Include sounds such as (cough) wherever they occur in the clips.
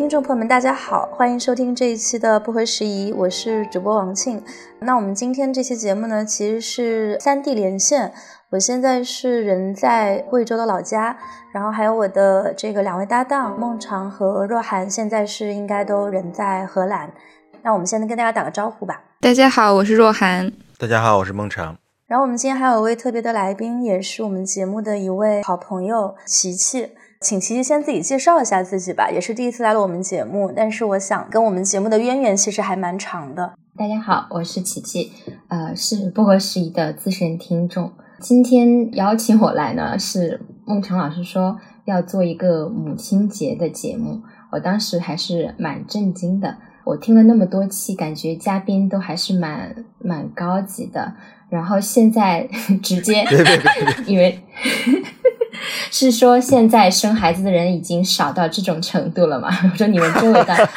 听众朋友们，大家好，欢迎收听这一期的不合时宜，我是主播王庆。那我们今天这期节目呢，其实是三地连线。我现在是人在贵州的老家，然后还有我的这个两位搭档孟尝和若涵，现在是应该都人在荷兰。那我们现在跟大家打个招呼吧。大家好，我是若涵。大家好，我是孟尝。然后我们今天还有一位特别的来宾，也是我们节目的一位好朋友琪琪。请琪琪先自己介绍一下自己吧，也是第一次来了我们节目，但是我想跟我们节目的渊源其实还蛮长的。大家好，我是琪琪，呃，是不合时宜的资深听众。今天邀请我来呢，是孟尝老师说要做一个母亲节的节目，我当时还是蛮震惊的。我听了那么多期，感觉嘉宾都还是蛮蛮高级的，然后现在直接 (laughs) 因为。是说现在生孩子的人已经少到这种程度了吗？(laughs) 我说你们周围的，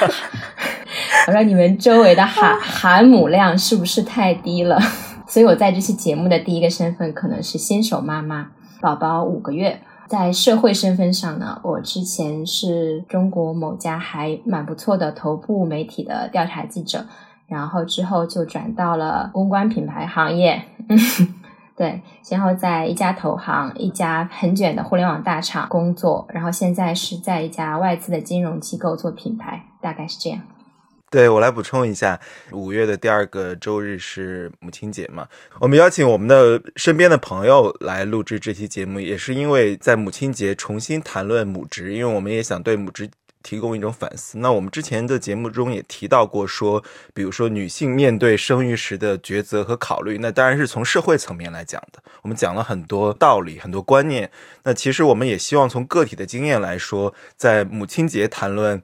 我说你们周围的含含 (laughs) 母量是不是太低了？(laughs) 所以我在这期节目的第一个身份可能是新手妈妈，宝宝五个月。在社会身份上呢，我之前是中国某家还蛮不错的头部媒体的调查记者，然后之后就转到了公关品牌行业。对，先后在一家投行、一家很卷的互联网大厂工作，然后现在是在一家外资的金融机构做品牌，大概是这样。对我来补充一下，五月的第二个周日是母亲节嘛？我们邀请我们的身边的朋友来录制这期节目，也是因为在母亲节重新谈论母职，因为我们也想对母职。提供一种反思。那我们之前的节目中也提到过，说，比如说女性面对生育时的抉择和考虑，那当然是从社会层面来讲的。我们讲了很多道理、很多观念。那其实我们也希望从个体的经验来说，在母亲节谈论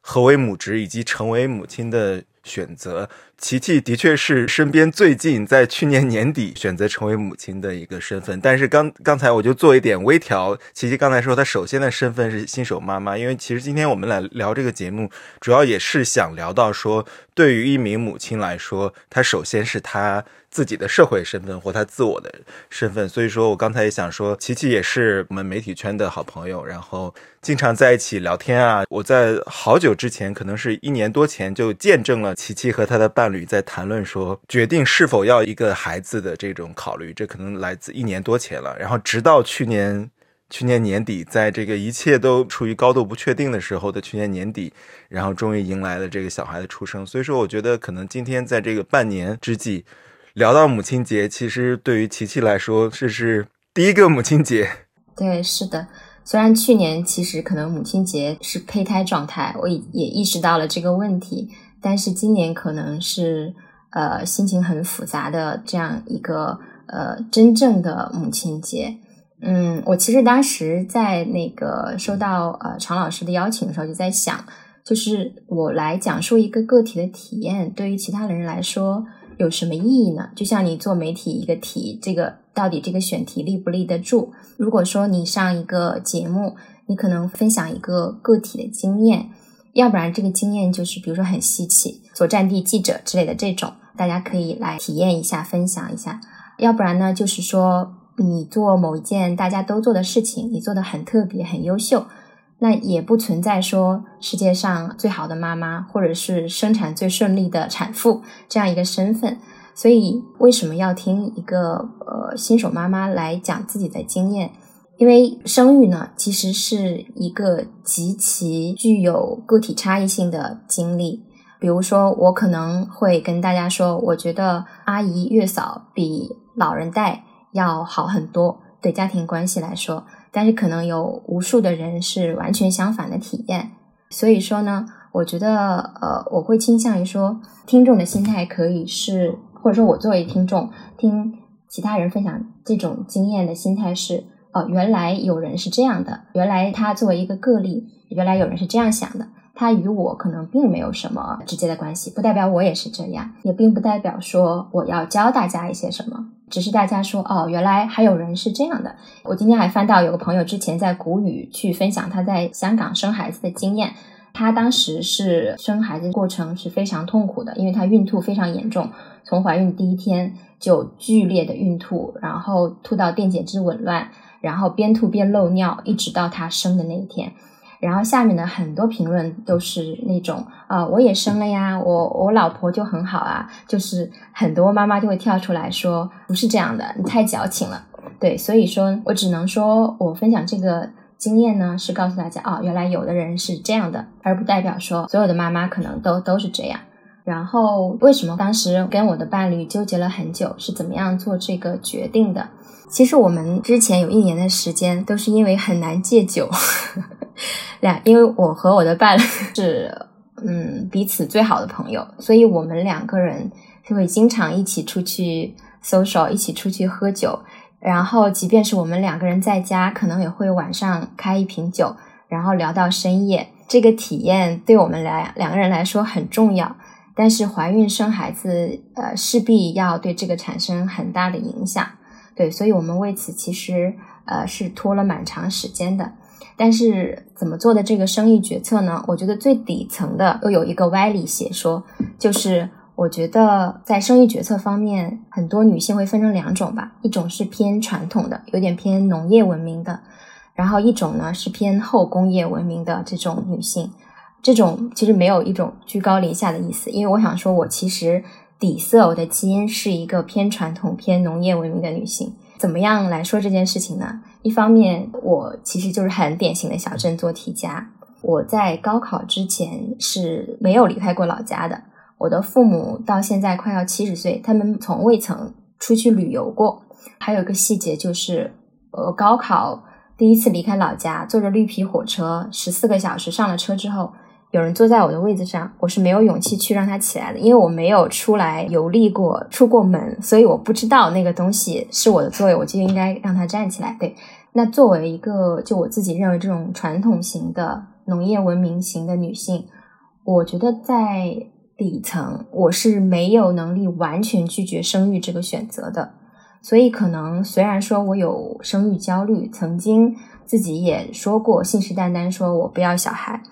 何为母职以及成为母亲的选择。琪琪的确是身边最近在去年年底选择成为母亲的一个身份，但是刚刚才我就做一点微调。琪琪刚才说她首先的身份是新手妈妈，因为其实今天我们来聊这个节目，主要也是想聊到说，对于一名母亲来说，她首先是她。自己的社会身份或他自我的身份，所以说我刚才也想说，琪琪也是我们媒体圈的好朋友，然后经常在一起聊天啊。我在好久之前，可能是一年多前，就见证了琪琪和他的伴侣在谈论说决定是否要一个孩子的这种考虑，这可能来自一年多前了。然后直到去年去年年底，在这个一切都处于高度不确定的时候的去年年底，然后终于迎来了这个小孩的出生。所以说，我觉得可能今天在这个半年之际。聊到母亲节，其实对于琪琪来说，这是第一个母亲节。(laughs) 对，是的。虽然去年其实可能母亲节是胚胎状态，我也意识到了这个问题，但是今年可能是呃心情很复杂的这样一个呃真正的母亲节。嗯，我其实当时在那个收到呃常老师的邀请的时候，就在想，就是我来讲述一个个体的体验，对于其他的人来说。有什么意义呢？就像你做媒体一个题，这个到底这个选题立不立得住？如果说你上一个节目，你可能分享一个个体的经验，要不然这个经验就是比如说很稀奇，做战地记者之类的这种，大家可以来体验一下，分享一下。要不然呢，就是说你做某一件大家都做的事情，你做的很特别，很优秀。那也不存在说世界上最好的妈妈，或者是生产最顺利的产妇这样一个身份。所以为什么要听一个呃新手妈妈来讲自己的经验？因为生育呢，其实是一个极其具有个体差异性的经历。比如说，我可能会跟大家说，我觉得阿姨月嫂比老人带要好很多，对家庭关系来说。但是可能有无数的人是完全相反的体验，所以说呢，我觉得呃，我会倾向于说，听众的心态可以是，或者说我作为听众听其他人分享这种经验的心态是，哦，原来有人是这样的，原来他作为一个个例，原来有人是这样想的，他与我可能并没有什么直接的关系，不代表我也是这样，也并不代表说我要教大家一些什么。只是大家说哦，原来还有人是这样的。我今天还翻到有个朋友之前在谷雨去分享他在香港生孩子的经验。他当时是生孩子过程是非常痛苦的，因为他孕吐非常严重，从怀孕第一天就剧烈的孕吐，然后吐到电解质紊乱，然后边吐边漏尿，一直到他生的那一天。然后下面的很多评论都是那种啊，我也生了呀，我我老婆就很好啊，就是很多妈妈就会跳出来说，不是这样的，你太矫情了。对，所以说我只能说我分享这个经验呢，是告诉大家啊，原来有的人是这样的，而不代表说所有的妈妈可能都都是这样。然后为什么当时跟我的伴侣纠结了很久，是怎么样做这个决定的？其实我们之前有一年的时间都是因为很难戒酒。两，因为我和我的伴是嗯彼此最好的朋友，所以我们两个人就会经常一起出去 social，一起出去喝酒。然后，即便是我们两个人在家，可能也会晚上开一瓶酒，然后聊到深夜。这个体验对我们来两个人来说很重要。但是怀孕生孩子，呃，势必要对这个产生很大的影响。对，所以我们为此其实呃是拖了蛮长时间的。但是怎么做的这个生育决策呢？我觉得最底层的都有一个歪理邪说，就是我觉得在生育决策方面，很多女性会分成两种吧，一种是偏传统的，有点偏农业文明的，然后一种呢是偏后工业文明的这种女性。这种其实没有一种居高临下的意思，因为我想说，我其实底色我的基因是一个偏传统、偏农业文明的女性。怎么样来说这件事情呢？一方面，我其实就是很典型的小镇做题家。我在高考之前是没有离开过老家的。我的父母到现在快要七十岁，他们从未曾出去旅游过。还有一个细节就是，呃，高考第一次离开老家，坐着绿皮火车十四个小时，上了车之后。有人坐在我的位子上，我是没有勇气去让他起来的，因为我没有出来游历过、出过门，所以我不知道那个东西是我的座位，我就应该让他站起来。对，那作为一个就我自己认为这种传统型的农业文明型的女性，我觉得在底层我是没有能力完全拒绝生育这个选择的，所以可能虽然说我有生育焦虑，曾经自己也说过信誓旦旦说我不要小孩。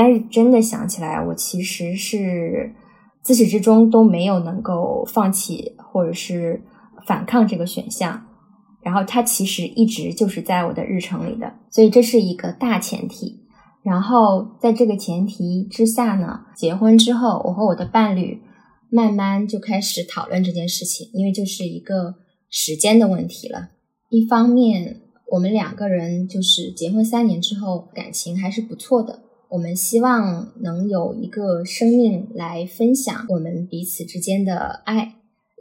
但是真的想起来，我其实是自始至终都没有能够放弃或者是反抗这个选项，然后它其实一直就是在我的日程里的，所以这是一个大前提。然后在这个前提之下呢，结婚之后，我和我的伴侣慢慢就开始讨论这件事情，因为就是一个时间的问题了。一方面，我们两个人就是结婚三年之后，感情还是不错的。我们希望能有一个生命来分享我们彼此之间的爱，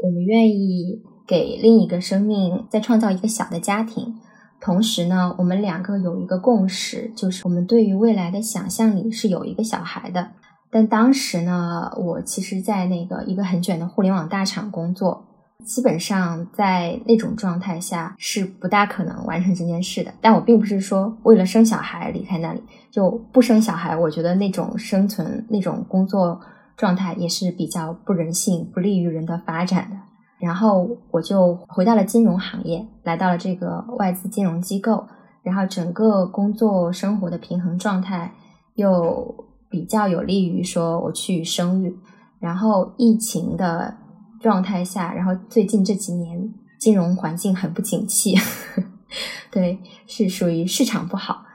我们愿意给另一个生命再创造一个小的家庭。同时呢，我们两个有一个共识，就是我们对于未来的想象里是有一个小孩的。但当时呢，我其实在那个一个很卷的互联网大厂工作。基本上在那种状态下是不大可能完成这件事的。但我并不是说为了生小孩离开那里，就不生小孩。我觉得那种生存、那种工作状态也是比较不人性、不利于人的发展的。然后我就回到了金融行业，来到了这个外资金融机构。然后整个工作生活的平衡状态又比较有利于说我去生育。然后疫情的。状态下，然后最近这几年金融环境很不景气，(laughs) 对，是属于市场不好，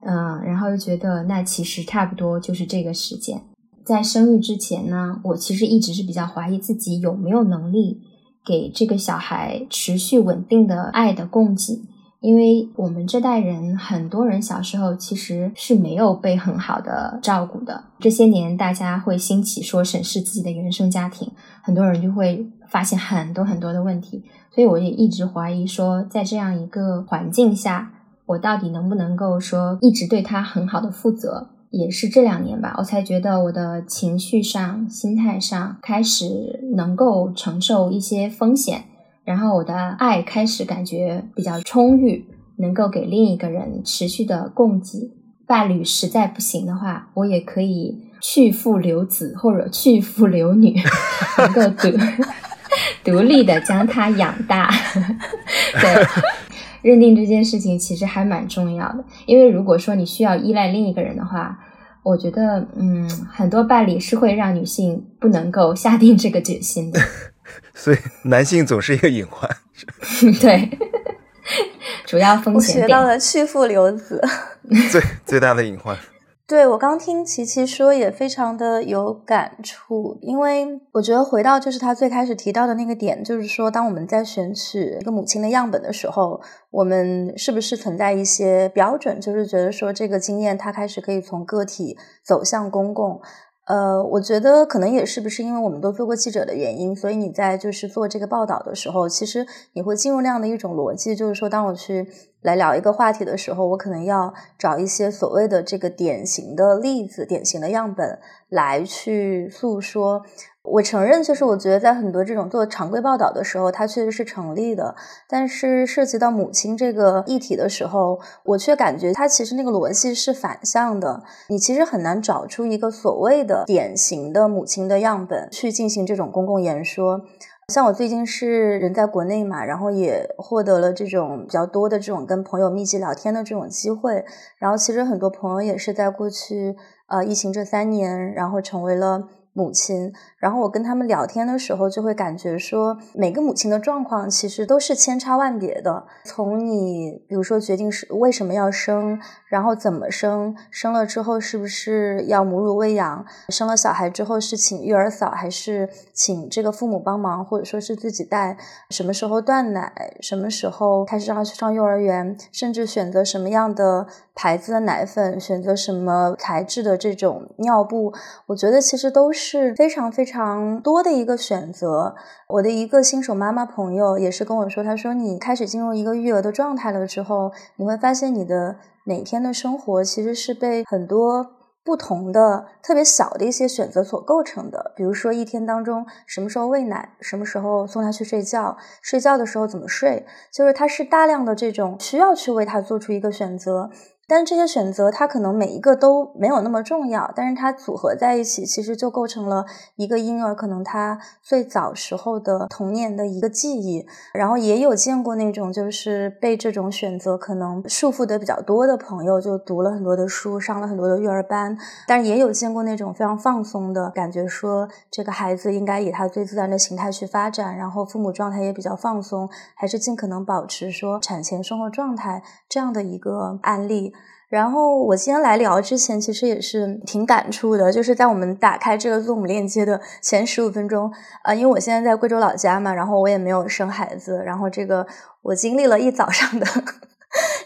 嗯，然后又觉得那其实差不多就是这个时间。在生育之前呢，我其实一直是比较怀疑自己有没有能力给这个小孩持续稳定的爱的供给。因为我们这代人，很多人小时候其实是没有被很好的照顾的。这些年，大家会兴起说审视自己的原生家庭，很多人就会发现很多很多的问题。所以，我也一直怀疑说，在这样一个环境下，我到底能不能够说一直对他很好的负责？也是这两年吧，我才觉得我的情绪上、心态上开始能够承受一些风险。然后我的爱开始感觉比较充裕，能够给另一个人持续的供给。伴侣实在不行的话，我也可以去父留子或者去父留女，(laughs) 能够独 (laughs) 独立的将他养大。(laughs) 对，认定这件事情其实还蛮重要的，因为如果说你需要依赖另一个人的话，我觉得嗯，很多伴侣是会让女性不能够下定这个决心的。所以男性总是一个隐患，(laughs) 对，主要风险。我学到了去父留子，(laughs) 最最大的隐患。对我刚听琪琪说也非常的有感触，因为我觉得回到就是他最开始提到的那个点，就是说当我们在选取一个母亲的样本的时候，我们是不是存在一些标准，就是觉得说这个经验它开始可以从个体走向公共。呃，我觉得可能也是不是因为我们都做过记者的原因，所以你在就是做这个报道的时候，其实你会进入那样的一种逻辑，就是说，当我去来聊一个话题的时候，我可能要找一些所谓的这个典型的例子、典型的样本来去诉说。我承认，就是我觉得在很多这种做常规报道的时候，它确实是成立的。但是涉及到母亲这个议题的时候，我却感觉它其实那个逻辑是反向的。你其实很难找出一个所谓的典型的母亲的样本去进行这种公共言说。像我最近是人在国内嘛，然后也获得了这种比较多的这种跟朋友密集聊天的这种机会。然后其实很多朋友也是在过去呃疫情这三年，然后成为了。母亲，然后我跟他们聊天的时候，就会感觉说，每个母亲的状况其实都是千差万别的。从你，比如说决定是为什么要生，然后怎么生，生了之后是不是要母乳喂养，生了小孩之后是请育儿嫂还是请这个父母帮忙，或者说是自己带，什么时候断奶，什么时候开始让他去上幼儿园，甚至选择什么样的。牌子的奶粉，选择什么材质的这种尿布，我觉得其实都是是非常非常多的一个选择。我的一个新手妈妈朋友也是跟我说，她说你开始进入一个育儿的状态了之后，你会发现你的每天的生活其实是被很多。不同的特别小的一些选择所构成的，比如说一天当中什么时候喂奶，什么时候送他去睡觉，睡觉的时候怎么睡，就是它是大量的这种需要去为他做出一个选择。但是这些选择，它可能每一个都没有那么重要，但是它组合在一起，其实就构成了一个婴儿可能他最早时候的童年的一个记忆。然后也有见过那种就是被这种选择可能束缚的比较多的朋友，就读了很多的书，上了很多的育儿班。但是也有见过那种非常放松的感觉，说这个孩子应该以他最自然的形态去发展，然后父母状态也比较放松，还是尽可能保持说产前生活状态这样的一个案例。然后我今天来聊之前，其实也是挺感触的，就是在我们打开这个 Zoom 链接的前十五分钟，啊，因为我现在在贵州老家嘛，然后我也没有生孩子，然后这个我经历了一早上的。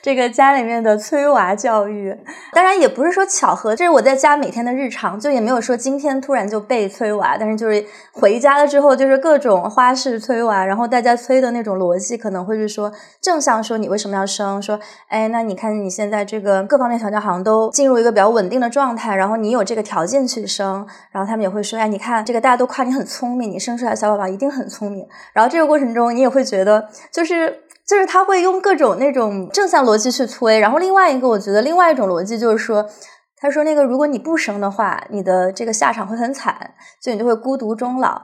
这个家里面的催娃教育，当然也不是说巧合，这是我在家每天的日常，就也没有说今天突然就被催娃，但是就是回家了之后，就是各种花式催娃，然后大家催的那种逻辑可能会是说正向说你为什么要生，说哎，那你看你现在这个各方面条件好像都进入一个比较稳定的状态，然后你有这个条件去生，然后他们也会说哎，你看这个大家都夸你很聪明，你生出来小宝宝一定很聪明，然后这个过程中你也会觉得就是。就是他会用各种那种正向逻辑去催，然后另外一个我觉得另外一种逻辑就是说，他说那个如果你不生的话，你的这个下场会很惨，所以你就会孤独终老。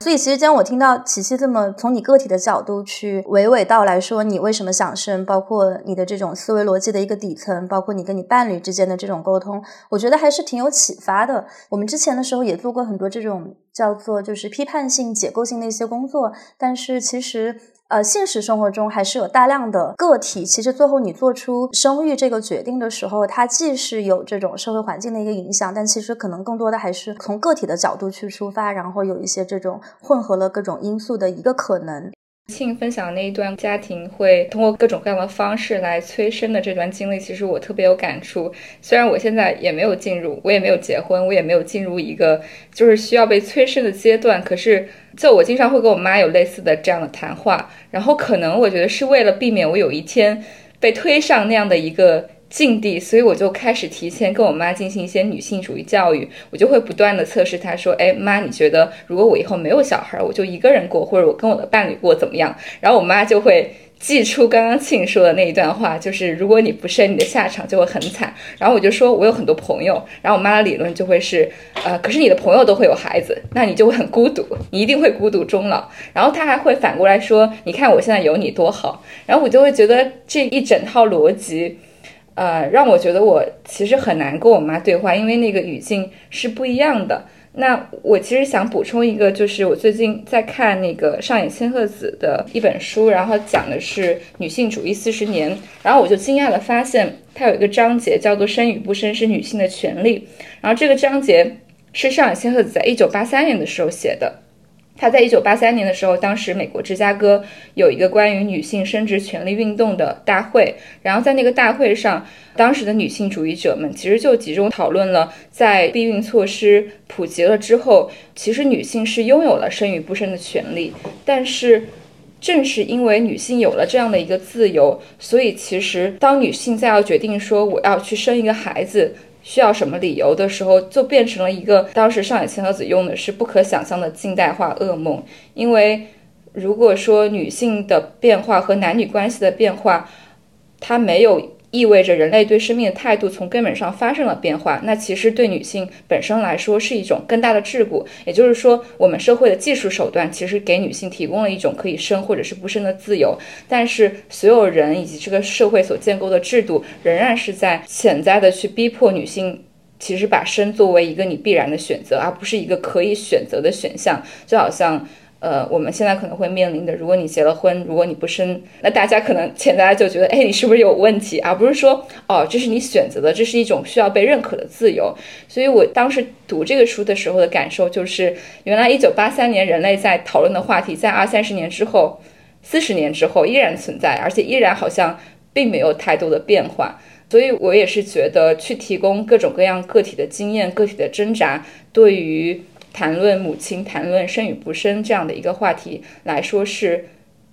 所以其实今天我听到琪琪这么从你个体的角度去娓娓道来说你为什么想生，包括你的这种思维逻辑的一个底层，包括你跟你伴侣之间的这种沟通，我觉得还是挺有启发的。我们之前的时候也做过很多这种叫做就是批判性、解构性的一些工作，但是其实。呃，现实生活中还是有大量的个体。其实最后你做出生育这个决定的时候，它既是有这种社会环境的一个影响，但其实可能更多的还是从个体的角度去出发，然后有一些这种混合了各种因素的一个可能。庆分享那一段家庭会通过各种各样的方式来催生的这段经历，其实我特别有感触。虽然我现在也没有进入，我也没有结婚，我也没有进入一个就是需要被催生的阶段，可是就我经常会跟我妈有类似的这样的谈话。然后可能我觉得是为了避免我有一天被推上那样的一个。境地，所以我就开始提前跟我妈进行一些女性主义教育，我就会不断的测试她，说，哎妈，你觉得如果我以后没有小孩，我就一个人过，或者我跟我的伴侣过怎么样？然后我妈就会记出刚刚庆说的那一段话，就是如果你不生，你的下场就会很惨。然后我就说我有很多朋友，然后我妈的理论就会是，呃，可是你的朋友都会有孩子，那你就会很孤独，你一定会孤独终老。然后她还会反过来说，你看我现在有你多好。然后我就会觉得这一整套逻辑。呃，让我觉得我其实很难跟我妈对话，因为那个语境是不一样的。那我其实想补充一个，就是我最近在看那个上野千鹤子的一本书，然后讲的是女性主义四十年，然后我就惊讶的发现，它有一个章节叫做“生与不生是女性的权利”，然后这个章节是上野千鹤子在一九八三年的时候写的。他在一九八三年的时候，当时美国芝加哥有一个关于女性生殖权利运动的大会，然后在那个大会上，当时的女性主义者们其实就集中讨论了，在避孕措施普及了之后，其实女性是拥有了生与不生的权利，但是正是因为女性有了这样的一个自由，所以其实当女性在要决定说我要去生一个孩子。需要什么理由的时候，就变成了一个当时上野千鹤子用的是不可想象的近代化噩梦。因为如果说女性的变化和男女关系的变化，它没有。意味着人类对生命的态度从根本上发生了变化，那其实对女性本身来说是一种更大的桎梏。也就是说，我们社会的技术手段其实给女性提供了一种可以生或者是不生的自由，但是所有人以及这个社会所建构的制度仍然是在潜在的去逼迫女性，其实把生作为一个你必然的选择，而不是一个可以选择的选项，就好像。呃，我们现在可能会面临的，如果你结了婚，如果你不生，那大家可能潜在就觉得，哎，你是不是有问题？而不是说，哦，这是你选择的，这是一种需要被认可的自由。所以我当时读这个书的时候的感受就是，原来一九八三年人类在讨论的话题，在二三十年之后、四十年之后依然存在，而且依然好像并没有太多的变化。所以我也是觉得，去提供各种各样个体的经验、个体的挣扎，对于。谈论母亲、谈论生与不生这样的一个话题来说是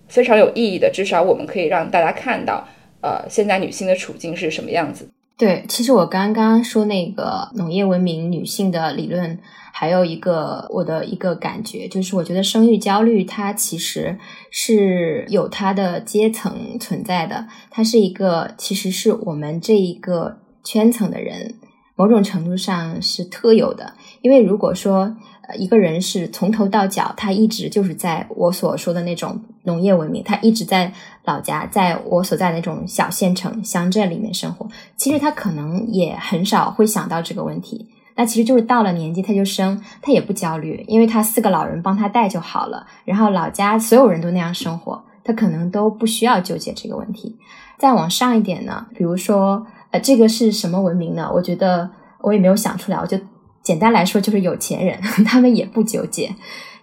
非常有意义的，至少我们可以让大家看到，呃，现在女性的处境是什么样子。对，其实我刚刚说那个农业文明女性的理论，还有一个我的一个感觉，就是我觉得生育焦虑它其实是有它的阶层存在的，它是一个其实是我们这一个圈层的人某种程度上是特有的，因为如果说。呃，一个人是从头到脚，他一直就是在我所说的那种农业文明，他一直在老家，在我所在那种小县城乡镇里面生活。其实他可能也很少会想到这个问题。那其实就是到了年纪他就生，他也不焦虑，因为他四个老人帮他带就好了。然后老家所有人都那样生活，他可能都不需要纠结这个问题。再往上一点呢，比如说，这个是什么文明呢？我觉得我也没有想出来，我就。简单来说，就是有钱人，(laughs) 他们也不纠结，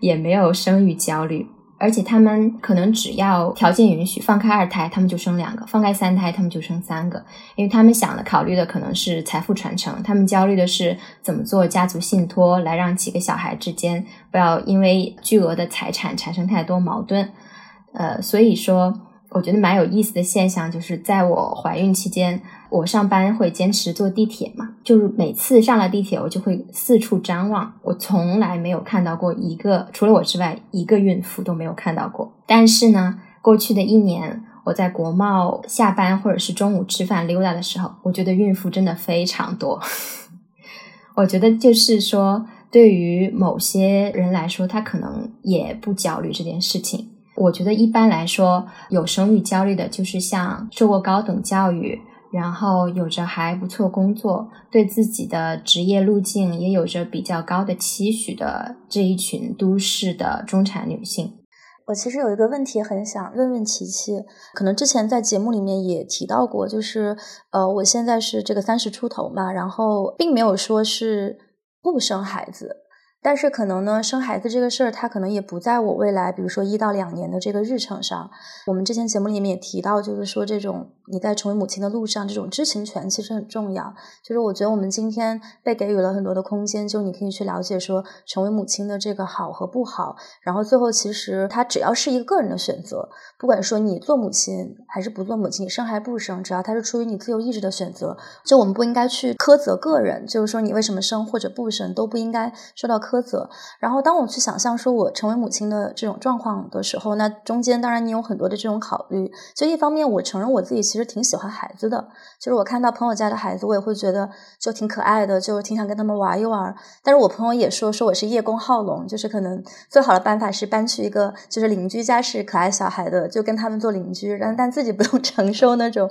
也没有生育焦虑，而且他们可能只要条件允许，放开二胎，他们就生两个；放开三胎，他们就生三个，因为他们想的、考虑的可能是财富传承，他们焦虑的是怎么做家族信托，来让几个小孩之间不要因为巨额的财产产生太多矛盾。呃，所以说，我觉得蛮有意思的现象，就是在我怀孕期间。我上班会坚持坐地铁嘛，就是每次上了地铁，我就会四处张望。我从来没有看到过一个，除了我之外，一个孕妇都没有看到过。但是呢，过去的一年，我在国贸下班或者是中午吃饭溜达的时候，我觉得孕妇真的非常多。(laughs) 我觉得就是说，对于某些人来说，他可能也不焦虑这件事情。我觉得一般来说，有生育焦虑的，就是像受过高等教育。然后有着还不错工作，对自己的职业路径也有着比较高的期许的这一群都市的中产女性，我其实有一个问题很想问问琪琪，可能之前在节目里面也提到过，就是呃，我现在是这个三十出头嘛，然后并没有说是不生孩子。但是可能呢，生孩子这个事儿，它可能也不在我未来，比如说一到两年的这个日程上。我们之前节目里面也提到，就是说这种你在成为母亲的路上，这种知情权其实很重要。就是我觉得我们今天被给予了很多的空间，就你可以去了解说成为母亲的这个好和不好。然后最后其实它只要是一个个人的选择，不管说你做母亲还是不做母亲，你生还不生，只要它是出于你自由意志的选择，就我们不应该去苛责个人，就是说你为什么生或者不生都不应该受到。苛责。然后，当我去想象说我成为母亲的这种状况的时候，那中间当然你有很多的这种考虑。就一方面，我承认我自己其实挺喜欢孩子的，就是我看到朋友家的孩子，我也会觉得就挺可爱的，就挺想跟他们玩一玩。但是我朋友也说说我是叶公好龙，就是可能最好的办法是搬去一个就是邻居家是可爱小孩的，就跟他们做邻居，但但自己不用 (laughs) 承受那种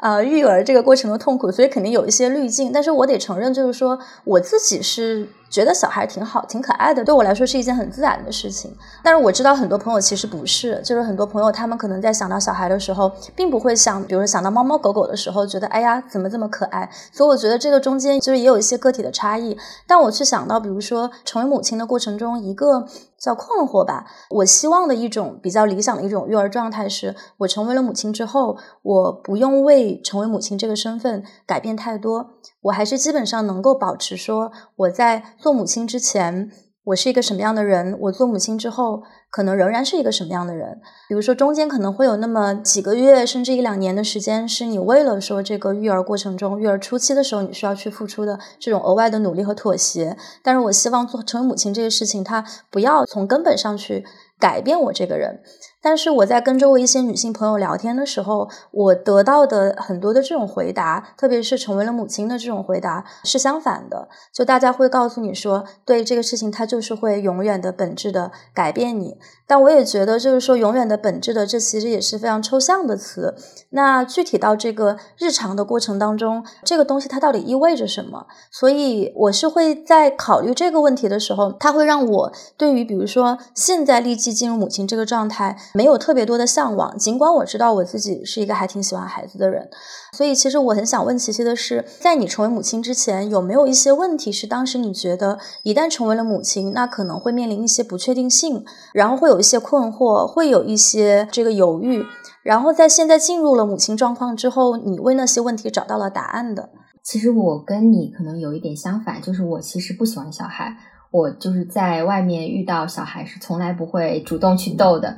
呃育儿这个过程的痛苦，所以肯定有一些滤镜。但是我得承认，就是说我自己是。觉得小孩挺好、挺可爱的，对我来说是一件很自然的事情。但是我知道很多朋友其实不是，就是很多朋友他们可能在想到小孩的时候，并不会想，比如说想到猫猫狗狗的时候，觉得哎呀怎么这么可爱。所以我觉得这个中间就是也有一些个体的差异。但我去想到，比如说成为母亲的过程中，一个叫困惑吧。我希望的一种比较理想的一种育儿状态是，我成为了母亲之后，我不用为成为母亲这个身份改变太多。我还是基本上能够保持说，我在做母亲之前，我是一个什么样的人；我做母亲之后，可能仍然是一个什么样的人。比如说，中间可能会有那么几个月，甚至一两年的时间，是你为了说这个育儿过程中、育儿初期的时候，你需要去付出的这种额外的努力和妥协。但是我希望做成为母亲这个事情，它不要从根本上去改变我这个人。但是我在跟周围一些女性朋友聊天的时候，我得到的很多的这种回答，特别是成为了母亲的这种回答是相反的。就大家会告诉你说，对这个事情，它就是会永远的本质的改变你。但我也觉得，就是说永远的本质的，这其实也是非常抽象的词。那具体到这个日常的过程当中，这个东西它到底意味着什么？所以我是会在考虑这个问题的时候，它会让我对于比如说现在立即进入母亲这个状态。没有特别多的向往，尽管我知道我自己是一个还挺喜欢孩子的人，所以其实我很想问琪琪的是，在你成为母亲之前，有没有一些问题是当时你觉得一旦成为了母亲，那可能会面临一些不确定性，然后会有一些困惑，会有一些这个犹豫，然后在现在进入了母亲状况之后，你为那些问题找到了答案的。其实我跟你可能有一点相反，就是我其实不喜欢小孩，我就是在外面遇到小孩是从来不会主动去逗的。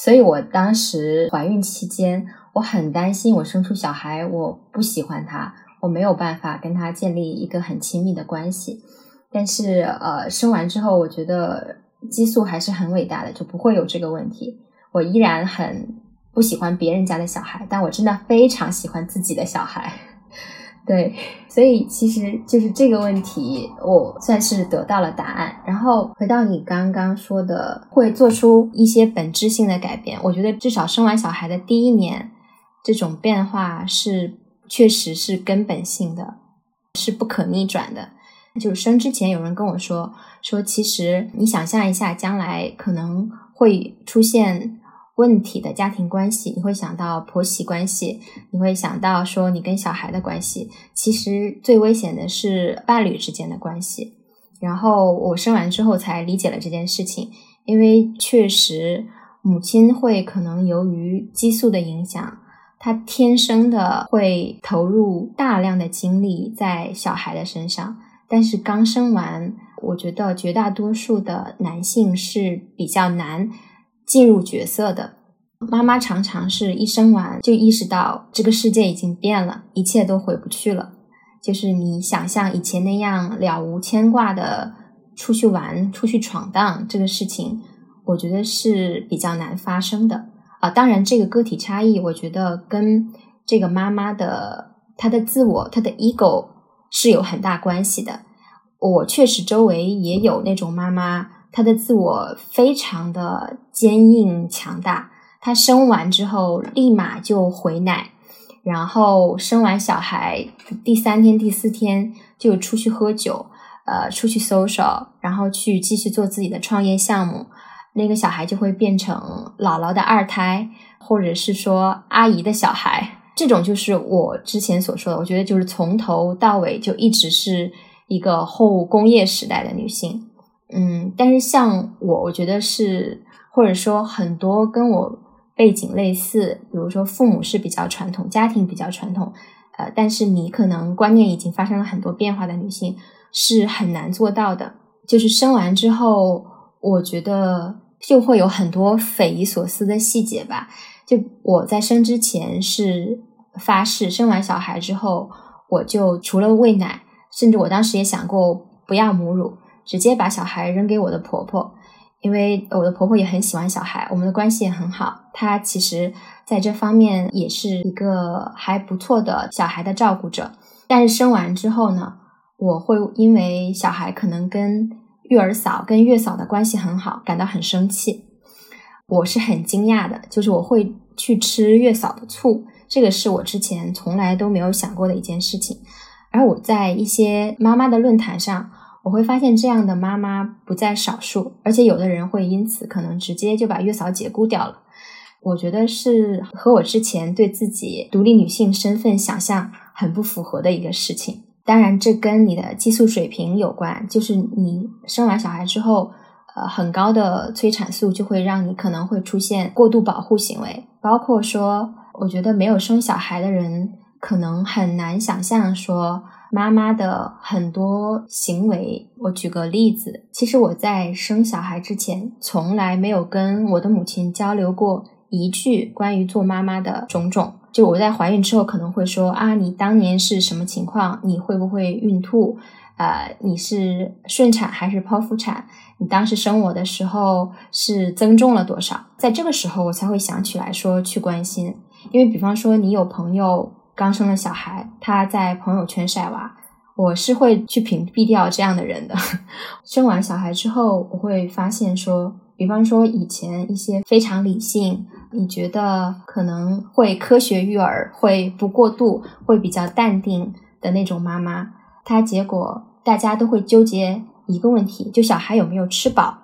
所以我当时怀孕期间，我很担心我生出小孩，我不喜欢他，我没有办法跟他建立一个很亲密的关系。但是，呃，生完之后，我觉得激素还是很伟大的，就不会有这个问题。我依然很不喜欢别人家的小孩，但我真的非常喜欢自己的小孩。对，所以其实就是这个问题，我算是得到了答案。然后回到你刚刚说的，会做出一些本质性的改变。我觉得至少生完小孩的第一年，这种变化是确实是根本性的，是不可逆转的。就是生之前有人跟我说，说其实你想象一下，将来可能会出现。问题的家庭关系，你会想到婆媳关系，你会想到说你跟小孩的关系。其实最危险的是伴侣之间的关系。然后我生完之后才理解了这件事情，因为确实母亲会可能由于激素的影响，她天生的会投入大量的精力在小孩的身上。但是刚生完，我觉得绝大多数的男性是比较难。进入角色的妈妈常常是一生完就意识到这个世界已经变了，一切都回不去了。就是你想象以前那样了无牵挂的出去玩、出去闯荡这个事情，我觉得是比较难发生的啊。当然，这个个体差异，我觉得跟这个妈妈的她的自我、她的 ego 是有很大关系的。我确实周围也有那种妈妈。她的自我非常的坚硬强大，她生完之后立马就回奶，然后生完小孩第三天、第四天就出去喝酒，呃，出去 social，然后去继续做自己的创业项目，那个小孩就会变成姥姥的二胎，或者是说阿姨的小孩，这种就是我之前所说的，我觉得就是从头到尾就一直是一个后工业时代的女性。嗯，但是像我，我觉得是，或者说很多跟我背景类似，比如说父母是比较传统，家庭比较传统，呃，但是你可能观念已经发生了很多变化的女性是很难做到的。就是生完之后，我觉得就会有很多匪夷所思的细节吧。就我在生之前是发誓，生完小孩之后，我就除了喂奶，甚至我当时也想过不要母乳。直接把小孩扔给我的婆婆，因为我的婆婆也很喜欢小孩，我们的关系也很好。她其实在这方面也是一个还不错的小孩的照顾者。但是生完之后呢，我会因为小孩可能跟育儿嫂、跟月嫂的关系很好，感到很生气。我是很惊讶的，就是我会去吃月嫂的醋，这个是我之前从来都没有想过的一件事情。而我在一些妈妈的论坛上。我会发现这样的妈妈不在少数，而且有的人会因此可能直接就把月嫂解雇掉了。我觉得是和我之前对自己独立女性身份想象很不符合的一个事情。当然，这跟你的激素水平有关，就是你生完小孩之后，呃，很高的催产素就会让你可能会出现过度保护行为，包括说，我觉得没有生小孩的人可能很难想象说。妈妈的很多行为，我举个例子，其实我在生小孩之前，从来没有跟我的母亲交流过一句关于做妈妈的种种。就我在怀孕之后，可能会说啊，你当年是什么情况？你会不会孕吐？呃，你是顺产还是剖腹产？你当时生我的时候是增重了多少？在这个时候，我才会想起来说去关心，因为比方说你有朋友。刚生了小孩，他在朋友圈晒娃，我是会去屏蔽掉这样的人的。(laughs) 生完小孩之后，我会发现说，比方说以前一些非常理性，你觉得可能会科学育儿，会不过度，会比较淡定的那种妈妈，她结果大家都会纠结一个问题，就小孩有没有吃饱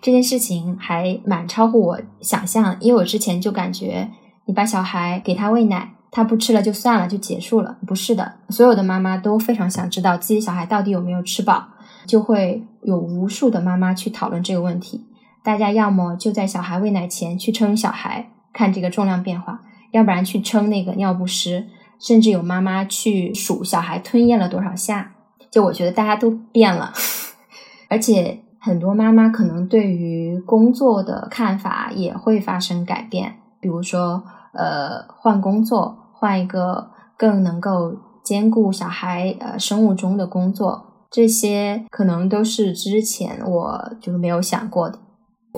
这件事情，还蛮超乎我想象，因为我之前就感觉你把小孩给他喂奶。他不吃了就算了，就结束了。不是的，所有的妈妈都非常想知道自己小孩到底有没有吃饱，就会有无数的妈妈去讨论这个问题。大家要么就在小孩喂奶前去称小孩，看这个重量变化；要不然去称那个尿不湿，甚至有妈妈去数小孩吞咽了多少下。就我觉得大家都变了，(laughs) 而且很多妈妈可能对于工作的看法也会发生改变，比如说呃换工作。换一个更能够兼顾小孩呃生物钟的工作，这些可能都是之前我就是没有想过的。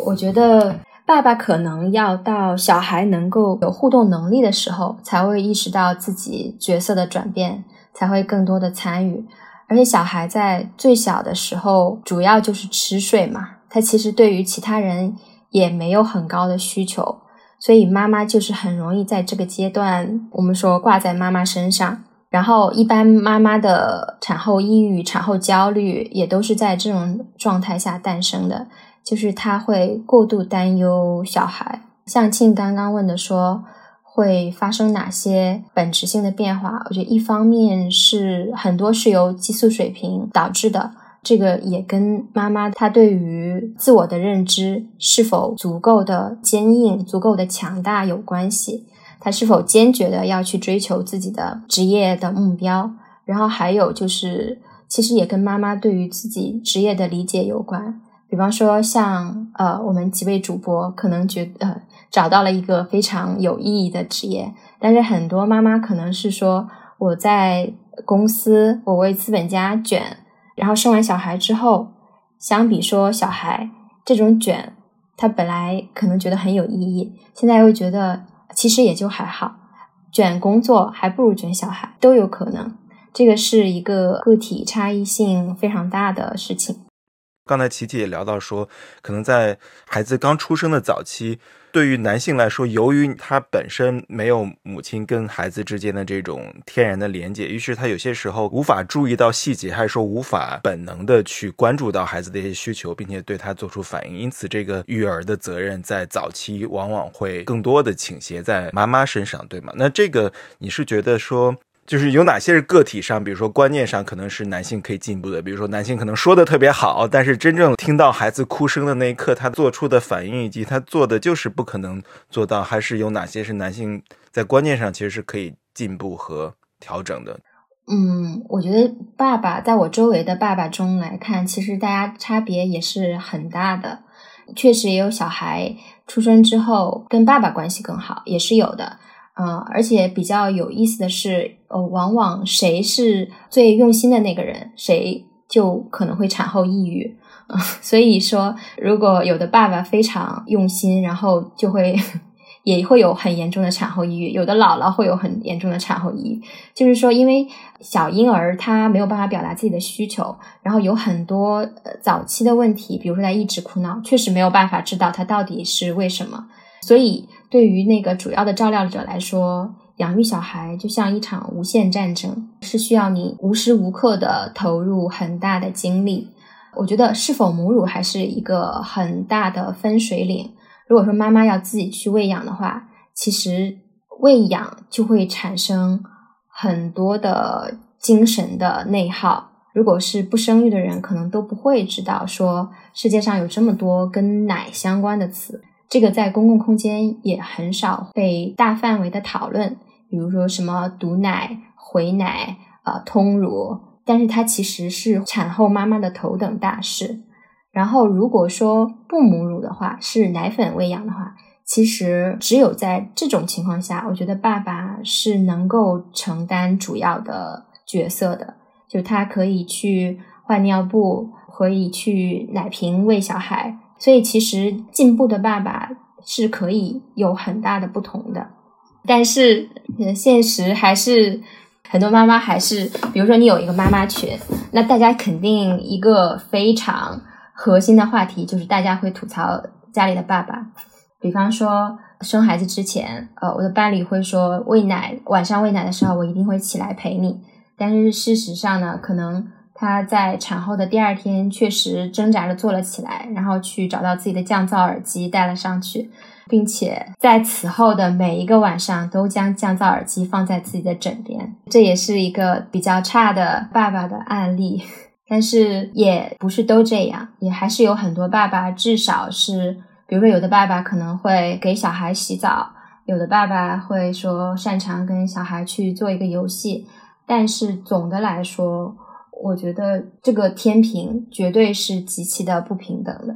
我觉得爸爸可能要到小孩能够有互动能力的时候，才会意识到自己角色的转变，才会更多的参与。而且小孩在最小的时候，主要就是吃睡嘛，他其实对于其他人也没有很高的需求。所以妈妈就是很容易在这个阶段，我们说挂在妈妈身上。然后一般妈妈的产后抑郁、产后焦虑也都是在这种状态下诞生的，就是她会过度担忧小孩。像庆刚刚问的说，会发生哪些本质性的变化？我觉得一方面是很多是由激素水平导致的。这个也跟妈妈她对于自我的认知是否足够的坚硬、足够的强大有关系。她是否坚决的要去追求自己的职业的目标？然后还有就是，其实也跟妈妈对于自己职业的理解有关。比方说，像呃，我们几位主播可能觉得找到了一个非常有意义的职业，但是很多妈妈可能是说，我在公司，我为资本家卷。然后生完小孩之后，相比说小孩这种卷，他本来可能觉得很有意义，现在又觉得其实也就还好，卷工作还不如卷小孩，都有可能。这个是一个个体差异性非常大的事情。刚才琪琪也聊到说，可能在孩子刚出生的早期。对于男性来说，由于他本身没有母亲跟孩子之间的这种天然的连接，于是他有些时候无法注意到细节，还是说无法本能的去关注到孩子的一些需求，并且对他做出反应。因此，这个育儿的责任在早期往往会更多的倾斜在妈妈身上，对吗？那这个你是觉得说？就是有哪些是个体上，比如说观念上可能是男性可以进步的，比如说男性可能说的特别好，但是真正听到孩子哭声的那一刻，他做出的反应以及他做的就是不可能做到，还是有哪些是男性在观念上其实是可以进步和调整的？嗯，我觉得爸爸在我周围的爸爸中来看，其实大家差别也是很大的，确实也有小孩出生之后跟爸爸关系更好，也是有的。嗯，而且比较有意思的是，呃，往往谁是最用心的那个人，谁就可能会产后抑郁。所以说，如果有的爸爸非常用心，然后就会 (laughs) 也会有很严重的产后抑郁；有的姥姥会有很严重的产后抑郁。就是说，因为小婴儿他没有办法表达自己的需求，然后有很多呃早期的问题，比如说他一直哭闹，确实没有办法知道他到底是为什么。所以，对于那个主要的照料者来说，养育小孩就像一场无限战争，是需要你无时无刻的投入很大的精力。我觉得是否母乳还是一个很大的分水岭。如果说妈妈要自己去喂养的话，其实喂养就会产生很多的精神的内耗。如果是不生育的人，可能都不会知道说世界上有这么多跟奶相关的词。这个在公共空间也很少被大范围的讨论，比如说什么堵奶、回奶、呃通乳。但是它其实是产后妈妈的头等大事。然后，如果说不母乳的话，是奶粉喂养的话，其实只有在这种情况下，我觉得爸爸是能够承担主要的角色的。就他可以去换尿布，可以去奶瓶喂小孩。所以，其实进步的爸爸是可以有很大的不同的。但是，现实还是。很多妈妈还是，比如说你有一个妈妈群，那大家肯定一个非常核心的话题就是大家会吐槽家里的爸爸。比方说生孩子之前，呃，我的伴侣会说喂奶，晚上喂奶的时候我一定会起来陪你。但是事实上呢，可能他在产后的第二天确实挣扎着坐了起来，然后去找到自己的降噪耳机戴了上去。并且在此后的每一个晚上都将降噪耳机放在自己的枕边，这也是一个比较差的爸爸的案例。但是也不是都这样，也还是有很多爸爸，至少是，比如说有的爸爸可能会给小孩洗澡，有的爸爸会说擅长跟小孩去做一个游戏。但是总的来说，我觉得这个天平绝对是极其的不平等的。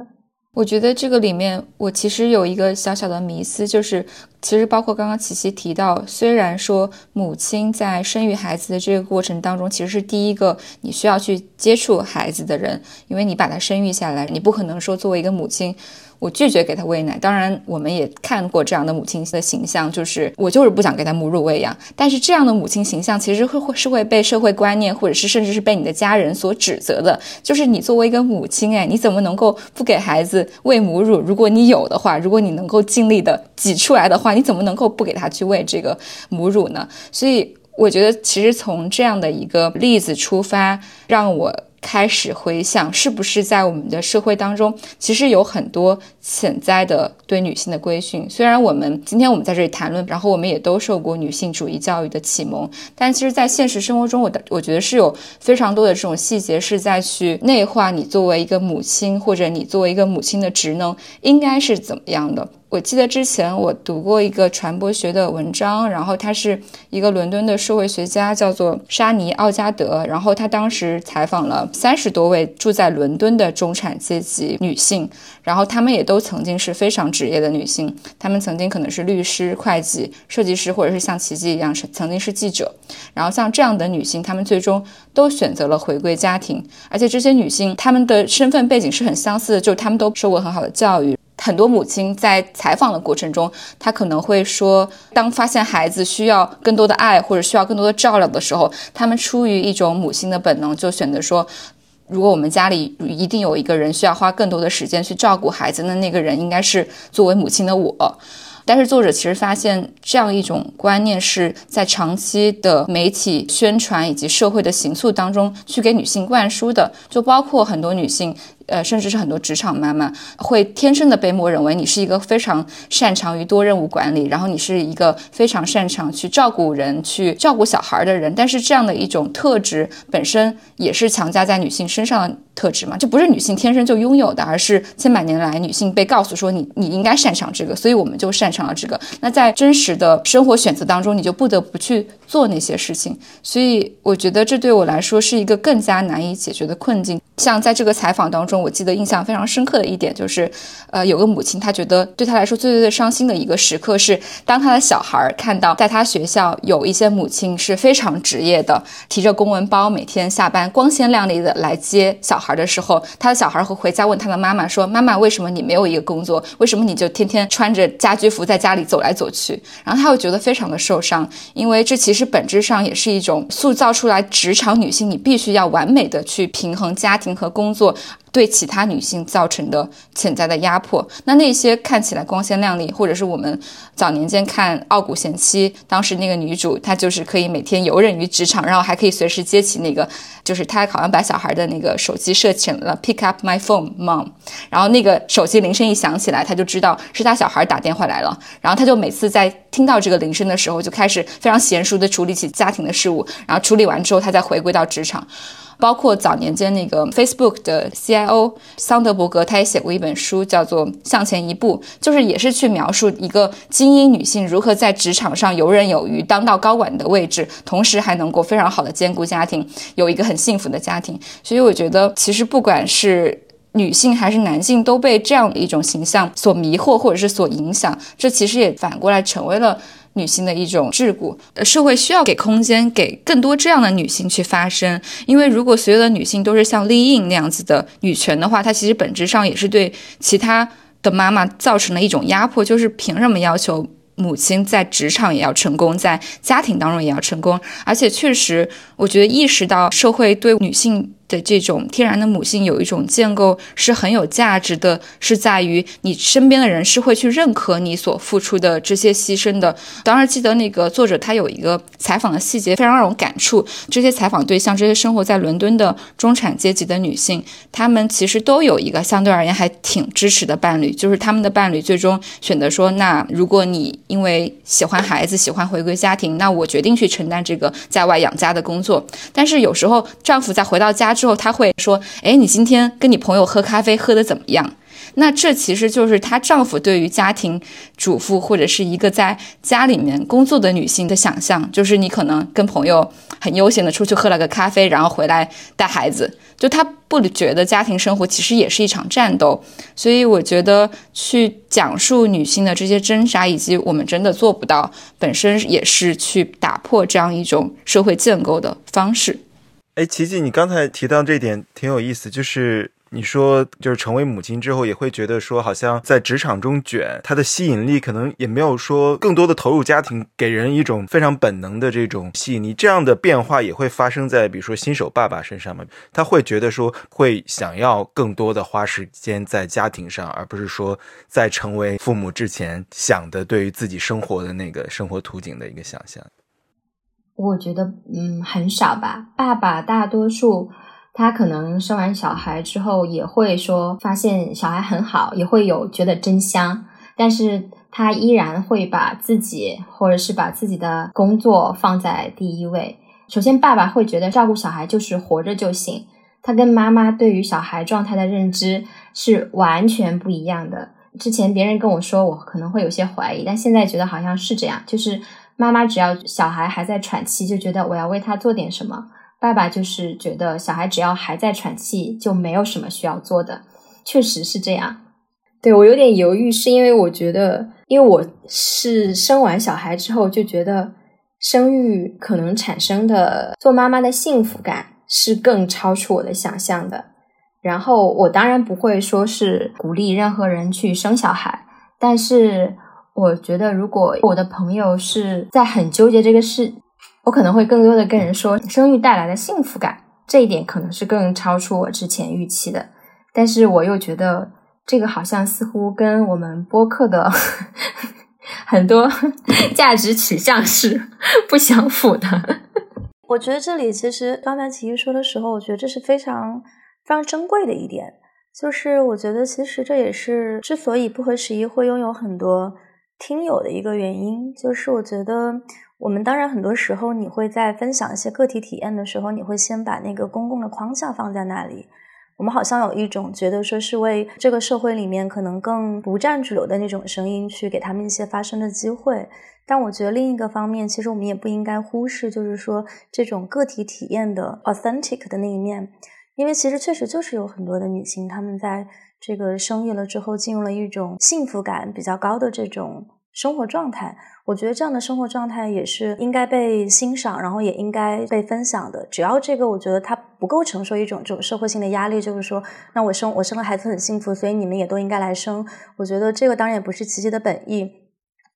我觉得这个里面，我其实有一个小小的迷思，就是其实包括刚刚琪琪提到，虽然说母亲在生育孩子的这个过程当中，其实是第一个你需要去接触孩子的人，因为你把他生育下来，你不可能说作为一个母亲。我拒绝给他喂奶，当然我们也看过这样的母亲的形象，就是我就是不想给他母乳喂养。但是这样的母亲形象其实会会是会被社会观念，或者是甚至是被你的家人所指责的。就是你作为一个母亲，哎，你怎么能够不给孩子喂母乳？如果你有的话，如果你能够尽力的挤出来的话，你怎么能够不给他去喂这个母乳呢？所以我觉得，其实从这样的一个例子出发，让我。开始回想，是不是在我们的社会当中，其实有很多潜在的对女性的规训。虽然我们今天我们在这里谈论，然后我们也都受过女性主义教育的启蒙，但其实，在现实生活中，我的我觉得是有非常多的这种细节是在去内化你作为一个母亲，或者你作为一个母亲的职能应该是怎么样的。我记得之前我读过一个传播学的文章，然后他是一个伦敦的社会学家，叫做沙尼奥加德。然后他当时采访了三十多位住在伦敦的中产阶级女性，然后她们也都曾经是非常职业的女性，她们曾经可能是律师、会计、设计师，或者是像奇迹一样是曾经是记者。然后像这样的女性，她们最终都选择了回归家庭，而且这些女性她们的身份背景是很相似的，就是她们都受过很好的教育。很多母亲在采访的过程中，她可能会说，当发现孩子需要更多的爱或者需要更多的照料的时候，他们出于一种母性的本能，就选择说，如果我们家里一定有一个人需要花更多的时间去照顾孩子，那那个人应该是作为母亲的我。但是作者其实发现，这样一种观念是在长期的媒体宣传以及社会的形塑当中去给女性灌输的，就包括很多女性。呃，甚至是很多职场妈妈会天生的被默认为你是一个非常擅长于多任务管理，然后你是一个非常擅长去照顾人、去照顾小孩的人。但是这样的一种特质本身也是强加在女性身上的特质嘛，就不是女性天生就拥有的，而是千百年来女性被告诉说你你应该擅长这个，所以我们就擅长了这个。那在真实的生活选择当中，你就不得不去做那些事情。所以我觉得这对我来说是一个更加难以解决的困境。像在这个采访当中。我记得印象非常深刻的一点就是，呃，有个母亲，她觉得对她来说最最最伤心的一个时刻是，当她的小孩看到在她学校有一些母亲是非常职业的，提着公文包，每天下班光鲜亮丽的来接小孩的时候，她的小孩会回家问她的妈妈说：“妈妈，为什么你没有一个工作？为什么你就天天穿着家居服在家里走来走去？”然后她会觉得非常的受伤，因为这其实本质上也是一种塑造出来职场女性，你必须要完美的去平衡家庭和工作。对其他女性造成的潜在的压迫，那那些看起来光鲜亮丽，或者是我们早年间看《傲骨贤妻》，当时那个女主她就是可以每天游刃于职场，然后还可以随时接起那个，就是她好像把小孩的那个手机设成了 Pick up my phone, mom，然后那个手机铃声一响起来，她就知道是她小孩打电话来了，然后她就每次在听到这个铃声的时候，就开始非常娴熟的处理起家庭的事务，然后处理完之后，她再回归到职场。包括早年间那个 Facebook 的 CIO 桑德伯格，他也写过一本书，叫做《向前一步》，就是也是去描述一个精英女性如何在职场上游刃有余，当到高管的位置，同时还能够非常好的兼顾家庭，有一个很幸福的家庭。所以我觉得，其实不管是女性还是男性，都被这样的一种形象所迷惑，或者是所影响。这其实也反过来成为了。女性的一种桎梏，社会需要给空间，给更多这样的女性去发声。因为如果所有的女性都是像丽颖那样子的女权的话，它其实本质上也是对其他的妈妈造成了一种压迫，就是凭什么要求母亲在职场也要成功，在家庭当中也要成功？而且确实，我觉得意识到社会对女性。的这种天然的母性有一种建构是很有价值的，是在于你身边的人是会去认可你所付出的这些牺牲的。当时记得那个作者他有一个采访的细节非常让我感触，这些采访对象，这些生活在伦敦的中产阶级的女性，她们其实都有一个相对而言还挺支持的伴侣，就是他们的伴侣最终选择说，那如果你因为喜欢孩子，喜欢回归家庭，那我决定去承担这个在外养家的工作。但是有时候丈夫在回到家。之后他会说：“哎，你今天跟你朋友喝咖啡喝的怎么样？”那这其实就是她丈夫对于家庭主妇或者是一个在家里面工作的女性的想象，就是你可能跟朋友很悠闲的出去喝了个咖啡，然后回来带孩子。就她不觉得家庭生活其实也是一场战斗。所以我觉得去讲述女性的这些挣扎，以及我们真的做不到，本身也是去打破这样一种社会建构的方式。哎，琪琪，你刚才提到这点挺有意思，就是你说，就是成为母亲之后，也会觉得说，好像在职场中卷，它的吸引力可能也没有说更多的投入家庭，给人一种非常本能的这种吸引力。这样的变化也会发生在比如说新手爸爸身上嘛？他会觉得说，会想要更多的花时间在家庭上，而不是说在成为父母之前想的对于自己生活的那个生活图景的一个想象。我觉得，嗯，很少吧。爸爸大多数他可能生完小孩之后也会说，发现小孩很好，也会有觉得真香，但是他依然会把自己或者是把自己的工作放在第一位。首先，爸爸会觉得照顾小孩就是活着就行，他跟妈妈对于小孩状态的认知是完全不一样的。之前别人跟我说，我可能会有些怀疑，但现在觉得好像是这样，就是。妈妈只要小孩还在喘气，就觉得我要为他做点什么。爸爸就是觉得小孩只要还在喘气，就没有什么需要做的。确实是这样。对我有点犹豫，是因为我觉得，因为我是生完小孩之后就觉得，生育可能产生的做妈妈的幸福感是更超出我的想象的。然后我当然不会说是鼓励任何人去生小孩，但是。我觉得，如果我的朋友是在很纠结这个事，我可能会更多的跟人说，生育带来的幸福感这一点可能是更超出我之前预期的。但是我又觉得，这个好像似乎跟我们播客的 (laughs) 很多 (laughs) 价值取向是不相符的。我觉得这里其实刚才奇艺说的时候，我觉得这是非常非常珍贵的一点，就是我觉得其实这也是之所以不合时宜会拥有很多。听友的一个原因就是，我觉得我们当然很多时候你会在分享一些个体体验的时候，你会先把那个公共的框架放在那里。我们好像有一种觉得说是为这个社会里面可能更不占主流的那种声音去给他们一些发声的机会。但我觉得另一个方面，其实我们也不应该忽视，就是说这种个体体验的 authentic 的那一面。因为其实确实就是有很多的女性，她们在这个生育了之后，进入了一种幸福感比较高的这种生活状态。我觉得这样的生活状态也是应该被欣赏，然后也应该被分享的。只要这个，我觉得它不构成说一种这种社会性的压力，就是说，那我生我生了孩子很幸福，所以你们也都应该来生。我觉得这个当然也不是琪琪的本意，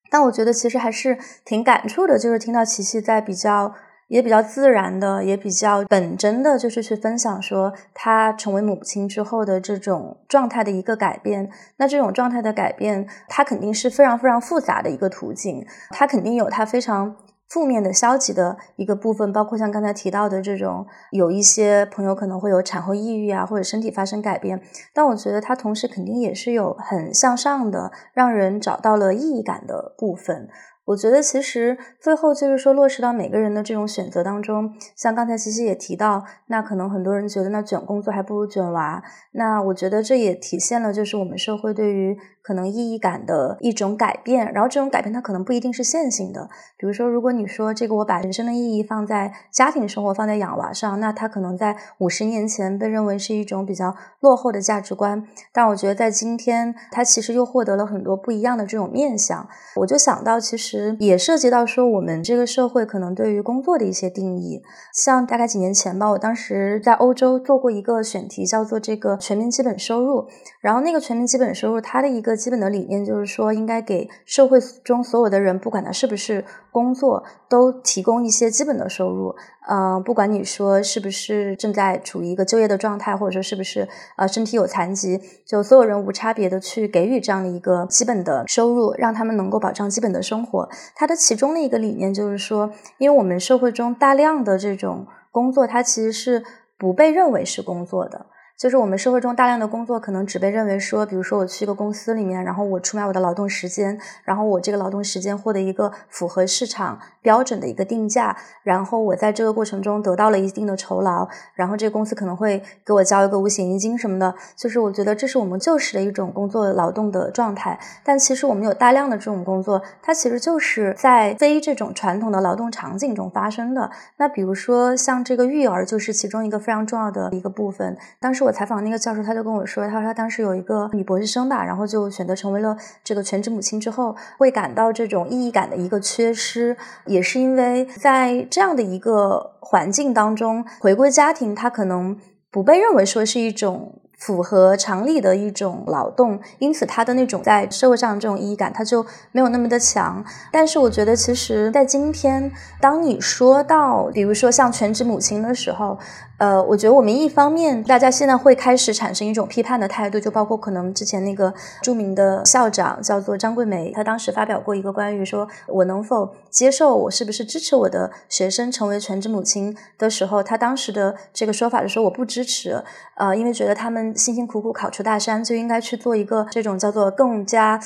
但我觉得其实还是挺感触的，就是听到琪琪在比较。也比较自然的，也比较本真的，就是去分享说她成为母亲之后的这种状态的一个改变。那这种状态的改变，它肯定是非常非常复杂的一个途径，它肯定有它非常负面的、消极的一个部分，包括像刚才提到的这种，有一些朋友可能会有产后抑郁啊，或者身体发生改变。但我觉得它同时肯定也是有很向上的，让人找到了意义感的部分。我觉得其实最后就是说落实到每个人的这种选择当中，像刚才其实也提到，那可能很多人觉得那卷工作还不如卷娃，那我觉得这也体现了就是我们社会对于。可能意义感的一种改变，然后这种改变它可能不一定是线性的。比如说，如果你说这个我把人生的意义放在家庭生活、放在养娃上，那它可能在五十年前被认为是一种比较落后的价值观。但我觉得在今天，它其实又获得了很多不一样的这种面向。我就想到，其实也涉及到说我们这个社会可能对于工作的一些定义。像大概几年前吧，我当时在欧洲做过一个选题，叫做这个全民基本收入。然后那个全民基本收入，它的一个基本的理念就是说，应该给社会中所有的人，不管他是不是工作，都提供一些基本的收入。嗯，不管你说是不是正在处于一个就业的状态，或者说是不是呃身体有残疾，就所有人无差别的去给予这样的一个基本的收入，让他们能够保障基本的生活。它的其中的一个理念就是说，因为我们社会中大量的这种工作，它其实是不被认为是工作的。就是我们社会中大量的工作，可能只被认为说，比如说我去一个公司里面，然后我出卖我的劳动时间，然后我这个劳动时间获得一个符合市场标准的一个定价，然后我在这个过程中得到了一定的酬劳，然后这个公司可能会给我交一个五险一金什么的。就是我觉得这是我们旧时的一种工作劳动的状态，但其实我们有大量的这种工作，它其实就是在非这种传统的劳动场景中发生的。那比如说像这个育儿，就是其中一个非常重要的一个部分。当时我。采访那个教授，他就跟我说，他说他当时有一个女博士生吧，然后就选择成为了这个全职母亲之后，会感到这种意义感的一个缺失，也是因为在这样的一个环境当中，回归家庭，他可能不被认为说是一种。符合常理的一种劳动，因此他的那种在社会上这种意义感，他就没有那么的强。但是我觉得，其实，在今天，当你说到，比如说像全职母亲的时候，呃，我觉得我们一方面，大家现在会开始产生一种批判的态度，就包括可能之前那个著名的校长叫做张桂梅，她当时发表过一个关于说我能否接受，我是不是支持我的学生成为全职母亲的时候，她当时的这个说法就说我不支持，呃，因为觉得他们。辛辛苦苦考出大山，就应该去做一个这种叫做更加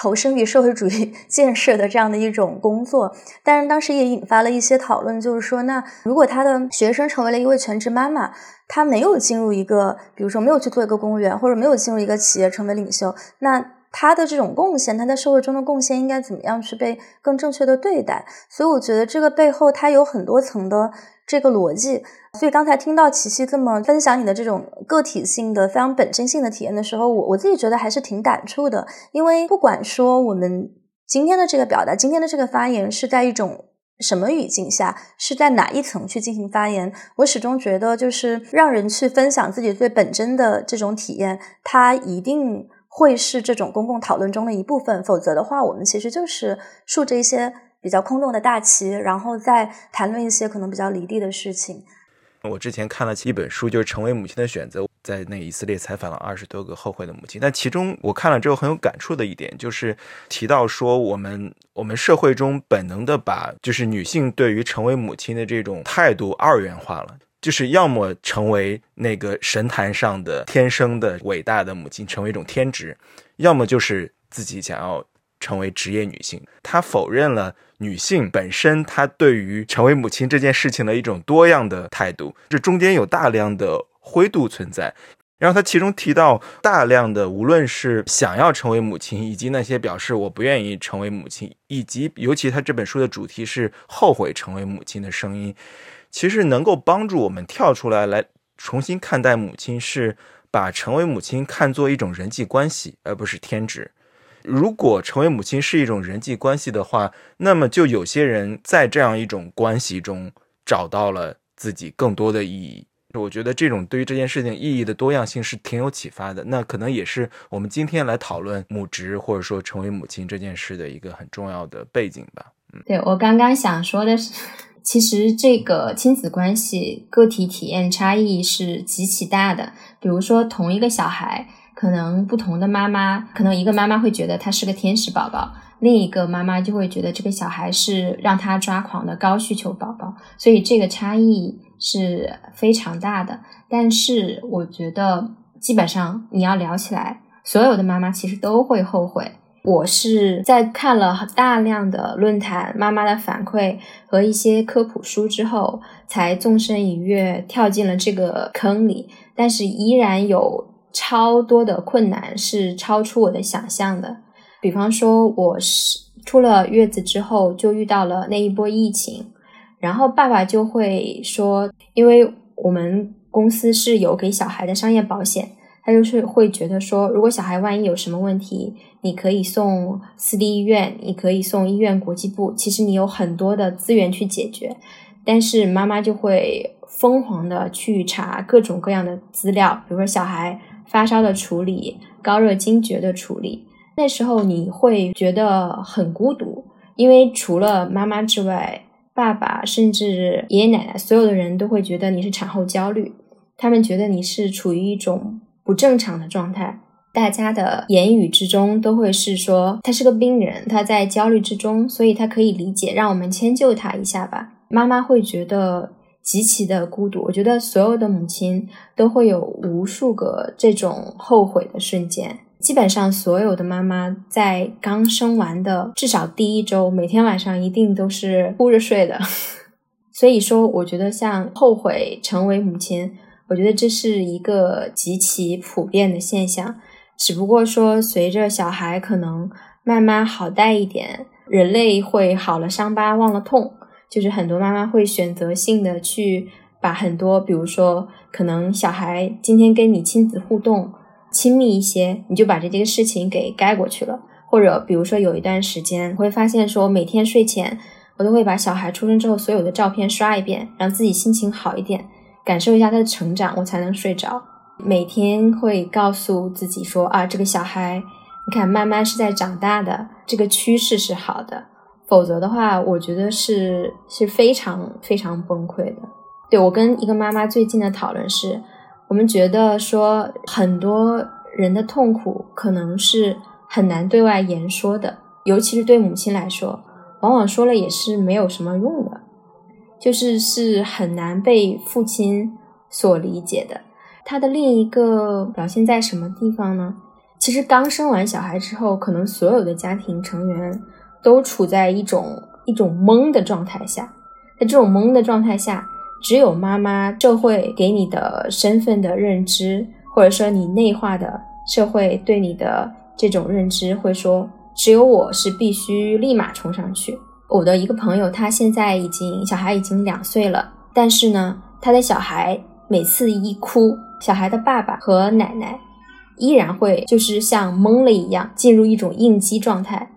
投身于社会主义 (laughs) 建设的这样的一种工作。但是当时也引发了一些讨论，就是说，那如果他的学生成为了一位全职妈妈，他没有进入一个，比如说没有去做一个公务员，或者没有进入一个企业成为领袖，那他的这种贡献，他在社会中的贡献应该怎么样去被更正确的对待？所以我觉得这个背后它有很多层的。这个逻辑，所以刚才听到琪琪这么分享你的这种个体性的、非常本真性的体验的时候，我我自己觉得还是挺感触的。因为不管说我们今天的这个表达、今天的这个发言是在一种什么语境下，是在哪一层去进行发言，我始终觉得就是让人去分享自己最本真的这种体验，它一定会是这种公共讨论中的一部分。否则的话，我们其实就是竖着一些。比较空洞的大旗，然后再谈论一些可能比较离地的事情。我之前看了一本书，就是《成为母亲的选择》，在那以色列采访了二十多个后悔的母亲。但其中我看了之后很有感触的一点，就是提到说，我们我们社会中本能的把就是女性对于成为母亲的这种态度二元化了，就是要么成为那个神坛上的天生的伟大的母亲，成为一种天职，要么就是自己想要。成为职业女性，她否认了女性本身她对于成为母亲这件事情的一种多样的态度，这中间有大量的灰度存在。然后她其中提到大量的，无论是想要成为母亲，以及那些表示我不愿意成为母亲，以及尤其他这本书的主题是后悔成为母亲的声音，其实能够帮助我们跳出来来重新看待母亲是把成为母亲看作一种人际关系，而不是天职。如果成为母亲是一种人际关系的话，那么就有些人在这样一种关系中找到了自己更多的意义。我觉得这种对于这件事情意义的多样性是挺有启发的。那可能也是我们今天来讨论母职或者说成为母亲这件事的一个很重要的背景吧。嗯，对我刚刚想说的是，其实这个亲子关系个体体验差异是极其大的。比如说，同一个小孩。可能不同的妈妈，可能一个妈妈会觉得他是个天使宝宝，另一个妈妈就会觉得这个小孩是让他抓狂的高需求宝宝，所以这个差异是非常大的。但是我觉得，基本上你要聊起来，所有的妈妈其实都会后悔。我是在看了大量的论坛、妈妈的反馈和一些科普书之后，才纵身一跃跳进了这个坑里，但是依然有。超多的困难是超出我的想象的，比方说，我是出了月子之后就遇到了那一波疫情，然后爸爸就会说，因为我们公司是有给小孩的商业保险，他就是会觉得说，如果小孩万一有什么问题，你可以送私立医院，你可以送医院国际部，其实你有很多的资源去解决，但是妈妈就会疯狂的去查各种各样的资料，比如说小孩。发烧的处理，高热惊厥的处理，那时候你会觉得很孤独，因为除了妈妈之外，爸爸甚至爷爷奶奶，所有的人都会觉得你是产后焦虑，他们觉得你是处于一种不正常的状态。大家的言语之中都会是说，他是个病人，他在焦虑之中，所以他可以理解，让我们迁就他一下吧。妈妈会觉得。极其的孤独，我觉得所有的母亲都会有无数个这种后悔的瞬间。基本上所有的妈妈在刚生完的至少第一周，每天晚上一定都是哭着睡的。(laughs) 所以说，我觉得像后悔成为母亲，我觉得这是一个极其普遍的现象。只不过说，随着小孩可能慢慢好带一点，人类会好了伤疤忘了痛。就是很多妈妈会选择性的去把很多，比如说可能小孩今天跟你亲子互动亲密一些，你就把这件事情给盖过去了。或者比如说有一段时间，会发现说每天睡前我都会把小孩出生之后所有的照片刷一遍，让自己心情好一点，感受一下他的成长，我才能睡着。每天会告诉自己说啊，这个小孩你看慢慢是在长大的，这个趋势是好的。否则的话，我觉得是是非常非常崩溃的。对我跟一个妈妈最近的讨论是，我们觉得说很多人的痛苦可能是很难对外言说的，尤其是对母亲来说，往往说了也是没有什么用的，就是是很难被父亲所理解的。他的另一个表现在什么地方呢？其实刚生完小孩之后，可能所有的家庭成员。都处在一种一种懵的状态下，在这种懵的状态下，只有妈妈社会给你的身份的认知，或者说你内化的社会对你的这种认知，会说只有我是必须立马冲上去。我的一个朋友，他现在已经小孩已经两岁了，但是呢，他的小孩每次一哭，小孩的爸爸和奶奶依然会就是像懵了一样，进入一种应激状态。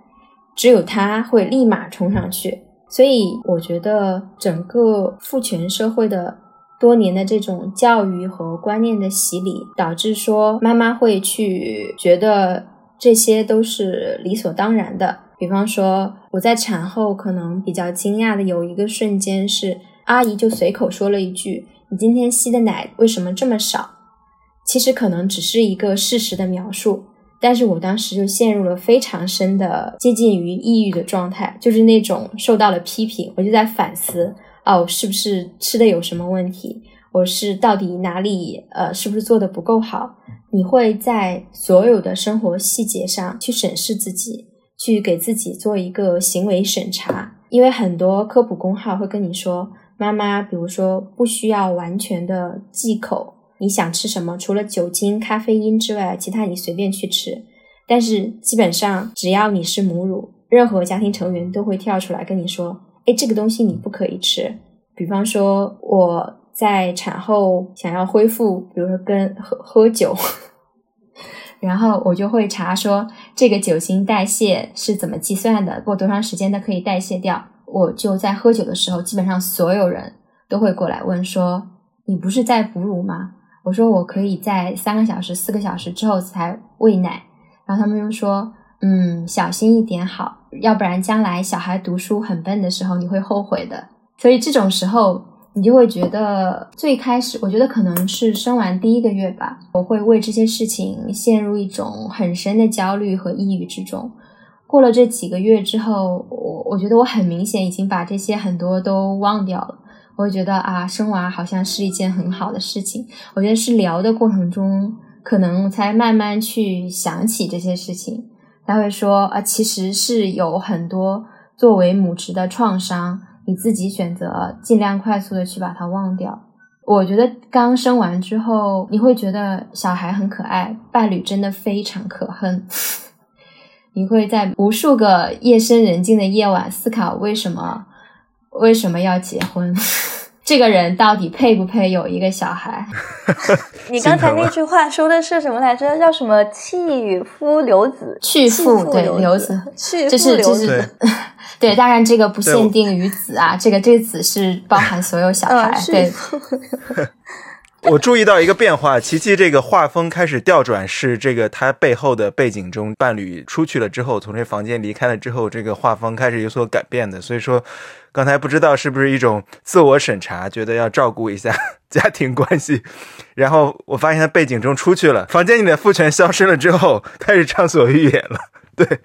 只有他会立马冲上去，所以我觉得整个父权社会的多年的这种教育和观念的洗礼，导致说妈妈会去觉得这些都是理所当然的。比方说，我在产后可能比较惊讶的有一个瞬间是，阿姨就随口说了一句：“你今天吸的奶为什么这么少？”其实可能只是一个事实的描述。但是我当时就陷入了非常深的接近于抑郁的状态，就是那种受到了批评，我就在反思，哦，是不是吃的有什么问题？我是到底哪里呃，是不是做的不够好？你会在所有的生活细节上去审视自己，去给自己做一个行为审查，因为很多科普公号会跟你说，妈妈，比如说不需要完全的忌口。你想吃什么？除了酒精、咖啡因之外，其他你随便去吃。但是基本上，只要你是母乳，任何家庭成员都会跳出来跟你说：“哎，这个东西你不可以吃。”比方说，我在产后想要恢复，比如说跟喝喝酒，然后我就会查说这个酒精代谢是怎么计算的，过多长时间它可以代谢掉。我就在喝酒的时候，基本上所有人都会过来问说：“你不是在哺乳吗？”我说：“我可以在三个小时、四个小时之后才喂奶。”然后他们又说：“嗯，小心一点好，要不然将来小孩读书很笨的时候，你会后悔的。”所以这种时候，你就会觉得最开始，我觉得可能是生完第一个月吧，我会为这些事情陷入一种很深的焦虑和抑郁之中。过了这几个月之后，我我觉得我很明显已经把这些很多都忘掉了。我会觉得啊，生娃好像是一件很好的事情。我觉得是聊的过程中，可能才慢慢去想起这些事情。他会说啊，其实是有很多作为母职的创伤，你自己选择尽量快速的去把它忘掉。我觉得刚生完之后，你会觉得小孩很可爱，伴侣真的非常可恨。(laughs) 你会在无数个夜深人静的夜晚思考为什么为什么要结婚？(laughs) 这个人到底配不配有一个小孩？(laughs) 你刚才那句话说的是什么来着？叫什么“弃夫留子”？去父对留子，去父留子。对，当然这个不限定于子啊，这个这个子是包含所有小孩。对。(laughs) 我注意到一个变化，琪琪这个画风开始调转，是这个他背后的背景中，伴侣出去了之后，从这房间离开了之后，这个画风开始有所改变的。所以说，刚才不知道是不是一种自我审查，觉得要照顾一下 (laughs) 家庭关系，然后我发现他背景中出去了，房间里的父权消失了之后，开始畅所欲言了。对。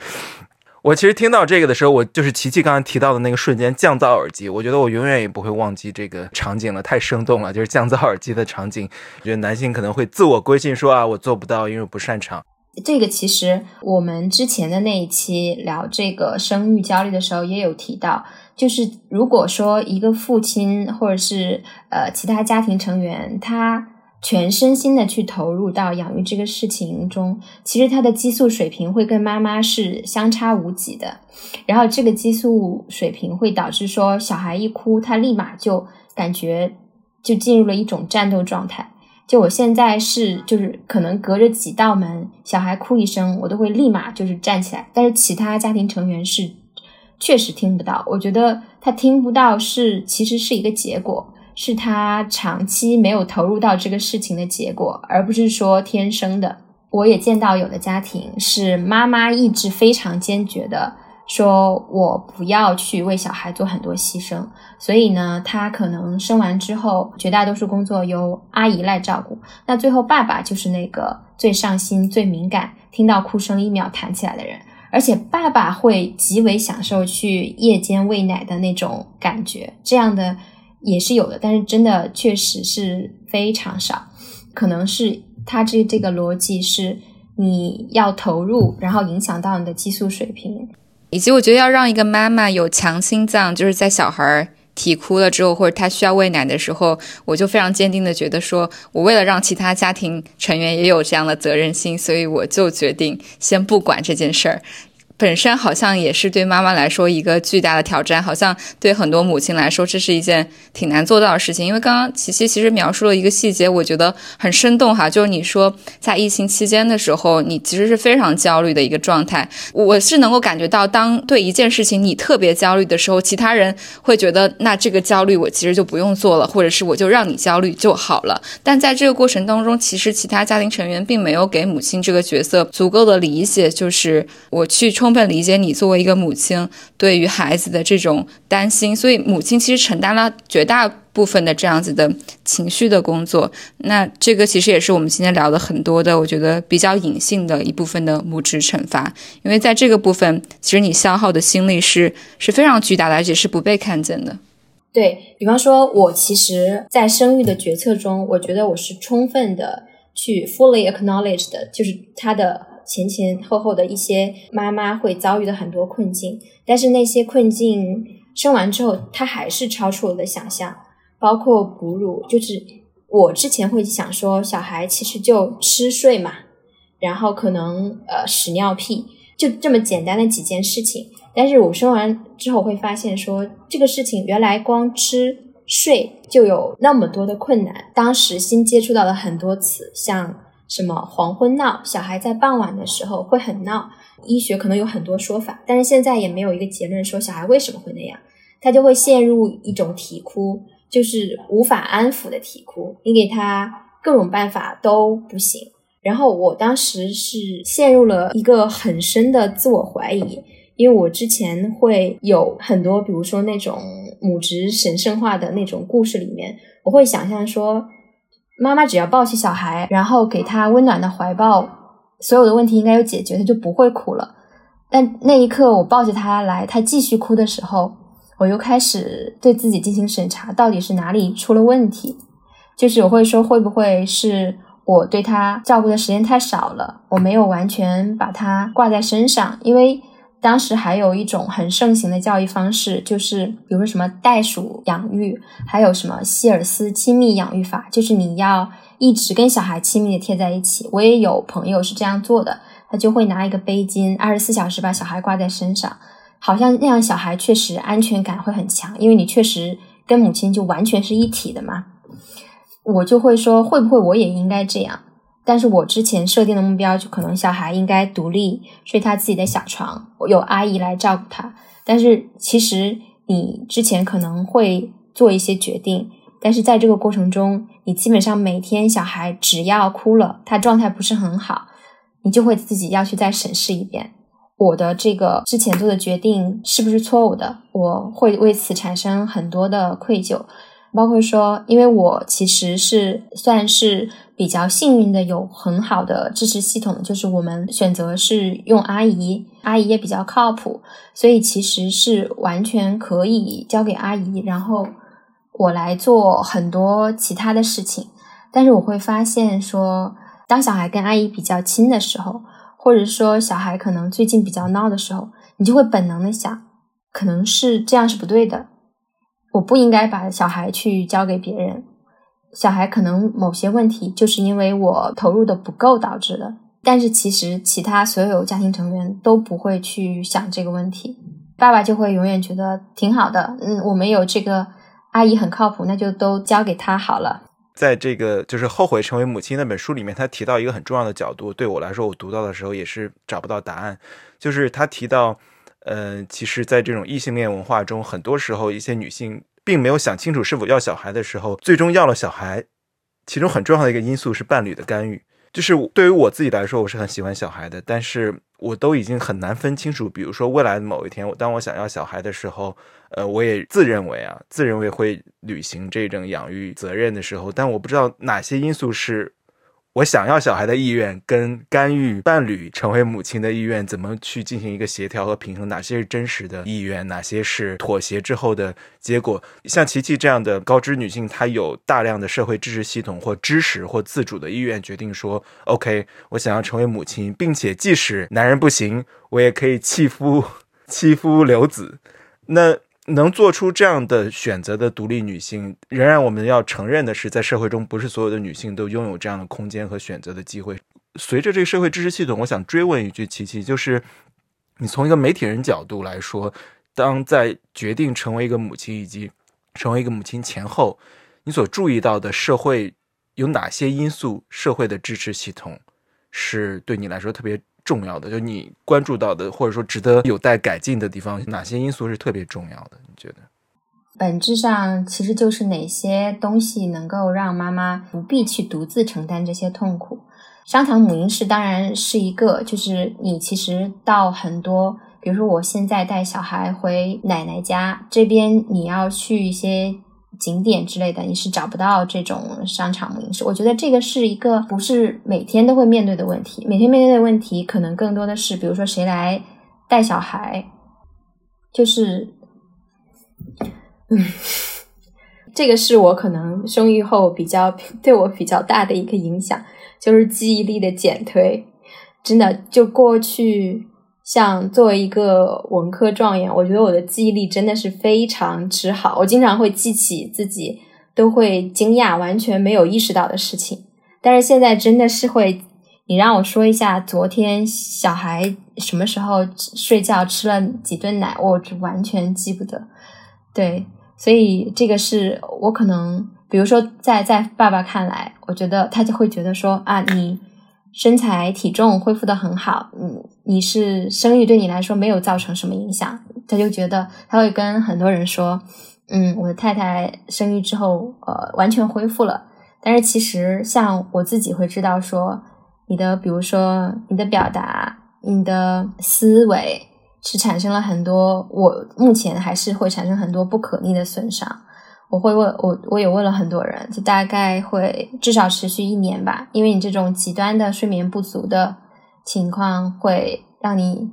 我其实听到这个的时候，我就是琪琪刚才提到的那个瞬间，降噪耳机，我觉得我永远也不会忘记这个场景了，太生动了，就是降噪耳机的场景。我觉得男性可能会自我规训说啊，我做不到，因为我不擅长。这个其实我们之前的那一期聊这个生育焦虑的时候也有提到，就是如果说一个父亲或者是呃其他家庭成员他。全身心的去投入到养育这个事情中，其实他的激素水平会跟妈妈是相差无几的。然后这个激素水平会导致说，小孩一哭，他立马就感觉就进入了一种战斗状态。就我现在是，就是可能隔着几道门，小孩哭一声，我都会立马就是站起来。但是其他家庭成员是确实听不到。我觉得他听不到是其实是一个结果。是他长期没有投入到这个事情的结果，而不是说天生的。我也见到有的家庭是妈妈意志非常坚决的，说我不要去为小孩做很多牺牲，所以呢，他可能生完之后，绝大多数工作由阿姨来照顾。那最后爸爸就是那个最上心、最敏感，听到哭声一秒弹起来的人，而且爸爸会极为享受去夜间喂奶的那种感觉，这样的。也是有的，但是真的确实是非常少。可能是他这这个逻辑是你要投入，然后影响到你的激素水平，以及我觉得要让一个妈妈有强心脏，就是在小孩儿啼哭了之后，或者他需要喂奶的时候，我就非常坚定的觉得说，我为了让其他家庭成员也有这样的责任心，所以我就决定先不管这件事儿。本身好像也是对妈妈来说一个巨大的挑战，好像对很多母亲来说这是一件挺难做到的事情。因为刚刚琪琪其实描述了一个细节，我觉得很生动哈，就是你说在疫情期间的时候，你其实是非常焦虑的一个状态。我是能够感觉到，当对一件事情你特别焦虑的时候，其他人会觉得那这个焦虑我其实就不用做了，或者是我就让你焦虑就好了。但在这个过程当中，其实其他家庭成员并没有给母亲这个角色足够的理解，就是我去冲充分理解你作为一个母亲对于孩子的这种担心，所以母亲其实承担了绝大部分的这样子的情绪的工作。那这个其实也是我们今天聊的很多的，我觉得比较隐性的一部分的母职惩罚，因为在这个部分，其实你消耗的心力是是非常巨大的，而且是不被看见的。对比方说，我其实，在生育的决策中，我觉得我是充分的去 fully acknowledge 的，就是他的。前前后后的一些妈妈会遭遇的很多困境，但是那些困境生完之后，它还是超出我的想象。包括哺乳，就是我之前会想说，小孩其实就吃睡嘛，然后可能呃屎尿屁，就这么简单的几件事情。但是我生完之后会发现说，这个事情原来光吃睡就有那么多的困难。当时新接触到了很多词，像什么黄昏闹，小孩在傍晚的时候会很闹。医学可能有很多说法，但是现在也没有一个结论说小孩为什么会那样，他就会陷入一种啼哭，就是无法安抚的啼哭。你给他各种办法都不行。然后我当时是陷入了一个很深的自我怀疑，因为我之前会有很多，比如说那种母职神圣化的那种故事里面，我会想象说，妈妈只要抱起小孩，然后给他温暖的怀抱，所有的问题应该有解决，他就不会哭了。但那一刻我抱着他来，他继续哭的时候，我又开始对自己进行审查，到底是哪里出了问题？就是我会说，会不会是？我对他照顾的时间太少了，我没有完全把他挂在身上，因为当时还有一种很盛行的教育方式，就是比如说什么袋鼠养育，还有什么希尔斯亲密养育法，就是你要一直跟小孩亲密的贴在一起。我也有朋友是这样做的，他就会拿一个背巾，二十四小时把小孩挂在身上，好像那样小孩确实安全感会很强，因为你确实跟母亲就完全是一体的嘛。我就会说，会不会我也应该这样？但是我之前设定的目标，就可能小孩应该独立睡他自己的小床，有阿姨来照顾他。但是其实你之前可能会做一些决定，但是在这个过程中，你基本上每天小孩只要哭了，他状态不是很好，你就会自己要去再审视一遍，我的这个之前做的决定是不是错误的？我会为此产生很多的愧疚。包括说，因为我其实是算是比较幸运的，有很好的支持系统，就是我们选择是用阿姨，阿姨也比较靠谱，所以其实是完全可以交给阿姨，然后我来做很多其他的事情。但是我会发现说，当小孩跟阿姨比较亲的时候，或者说小孩可能最近比较闹的时候，你就会本能的想，可能是这样是不对的。我不应该把小孩去交给别人，小孩可能某些问题就是因为我投入的不够导致的。但是其实其他所有家庭成员都不会去想这个问题，爸爸就会永远觉得挺好的。嗯，我们有这个阿姨很靠谱，那就都交给他好了。在这个就是后悔成为母亲那本书里面，他提到一个很重要的角度，对我来说，我读到的时候也是找不到答案，就是他提到。嗯，其实，在这种异性恋文化中，很多时候一些女性并没有想清楚是否要小孩的时候，最终要了小孩。其中很重要的一个因素是伴侣的干预。就是对于我自己来说，我是很喜欢小孩的，但是我都已经很难分清楚。比如说，未来的某一天，我当我想要小孩的时候，呃，我也自认为啊，自认为会履行这种养育责任的时候，但我不知道哪些因素是。我想要小孩的意愿跟干预伴侣成为母亲的意愿怎么去进行一个协调和平衡？哪些是真实的意愿？哪些是妥协之后的结果？像琪琪这样的高知女性，她有大量的社会支持系统或知识或自主的意愿，决定说：“OK，我想要成为母亲，并且即使男人不行，我也可以弃夫 (laughs) 弃夫留子。”那。能做出这样的选择的独立女性，仍然我们要承认的是，在社会中不是所有的女性都拥有这样的空间和选择的机会。随着这个社会支持系统，我想追问一句，琪琪，就是你从一个媒体人角度来说，当在决定成为一个母亲以及成为一个母亲前后，你所注意到的社会有哪些因素？社会的支持系统是对你来说特别？重要的，就你关注到的，或者说值得有待改进的地方，哪些因素是特别重要的？你觉得？本质上其实就是哪些东西能够让妈妈不必去独自承担这些痛苦。商场母婴室当然是一个，就是你其实到很多，比如说我现在带小孩回奶奶家这边，你要去一些。景点之类的，你是找不到这种商场模式。我觉得这个是一个不是每天都会面对的问题。每天面对的问题，可能更多的是，比如说谁来带小孩，就是，嗯，(laughs) 这个是我可能生育后比较对我比较大的一个影响，就是记忆力的减退。真的，就过去。像作为一个文科状元，我觉得我的记忆力真的是非常之好。我经常会记起自己都会惊讶、完全没有意识到的事情。但是现在真的是会，你让我说一下昨天小孩什么时候睡觉吃了几顿奶，我完全记不得。对，所以这个是我可能，比如说在在爸爸看来，我觉得他就会觉得说啊，你身材体重恢复的很好，嗯，你是生育对你来说没有造成什么影响，他就觉得他会跟很多人说，嗯，我的太太生育之后，呃，完全恢复了。但是其实像我自己会知道说，你的比如说你的表达，你的思维。是产生了很多，我目前还是会产生很多不可逆的损伤。我会问，我我也问了很多人，就大概会至少持续一年吧。因为你这种极端的睡眠不足的情况，会让你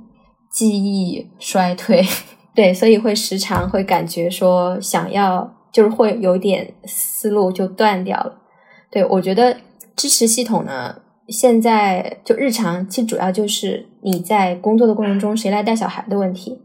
记忆衰退，(laughs) 对，所以会时常会感觉说想要，就是会有点思路就断掉了。对我觉得支持系统呢。现在就日常，其实主要就是你在工作的过程中谁来带小孩的问题。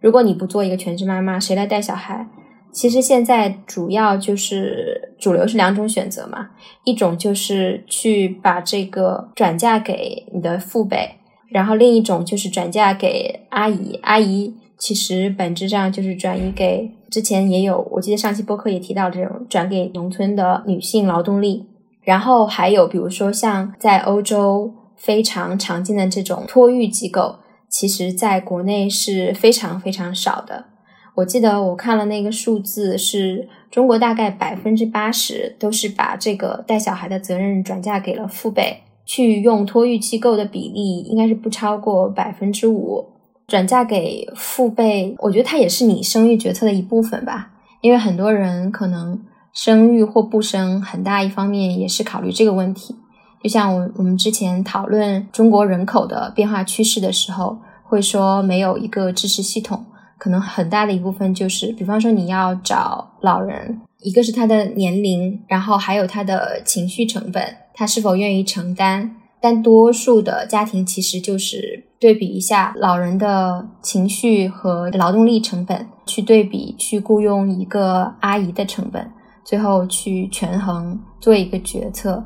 如果你不做一个全职妈妈，谁来带小孩？其实现在主要就是主流是两种选择嘛，一种就是去把这个转嫁给你的父辈，然后另一种就是转嫁给阿姨。阿姨其实本质上就是转移给之前也有，我记得上期播客也提到这种转给农村的女性劳动力。然后还有，比如说像在欧洲非常常见的这种托育机构，其实在国内是非常非常少的。我记得我看了那个数字，是中国大概百分之八十都是把这个带小孩的责任转嫁给了父辈，去用托育机构的比例应该是不超过百分之五。转嫁给父辈，我觉得它也是你生育决策的一部分吧，因为很多人可能。生育或不生，很大一方面也是考虑这个问题。就像我我们之前讨论中国人口的变化趋势的时候，会说没有一个支持系统，可能很大的一部分就是，比方说你要找老人，一个是他的年龄，然后还有他的情绪成本，他是否愿意承担。但多数的家庭其实就是对比一下老人的情绪和劳动力成本，去对比去雇佣一个阿姨的成本。最后去权衡做一个决策，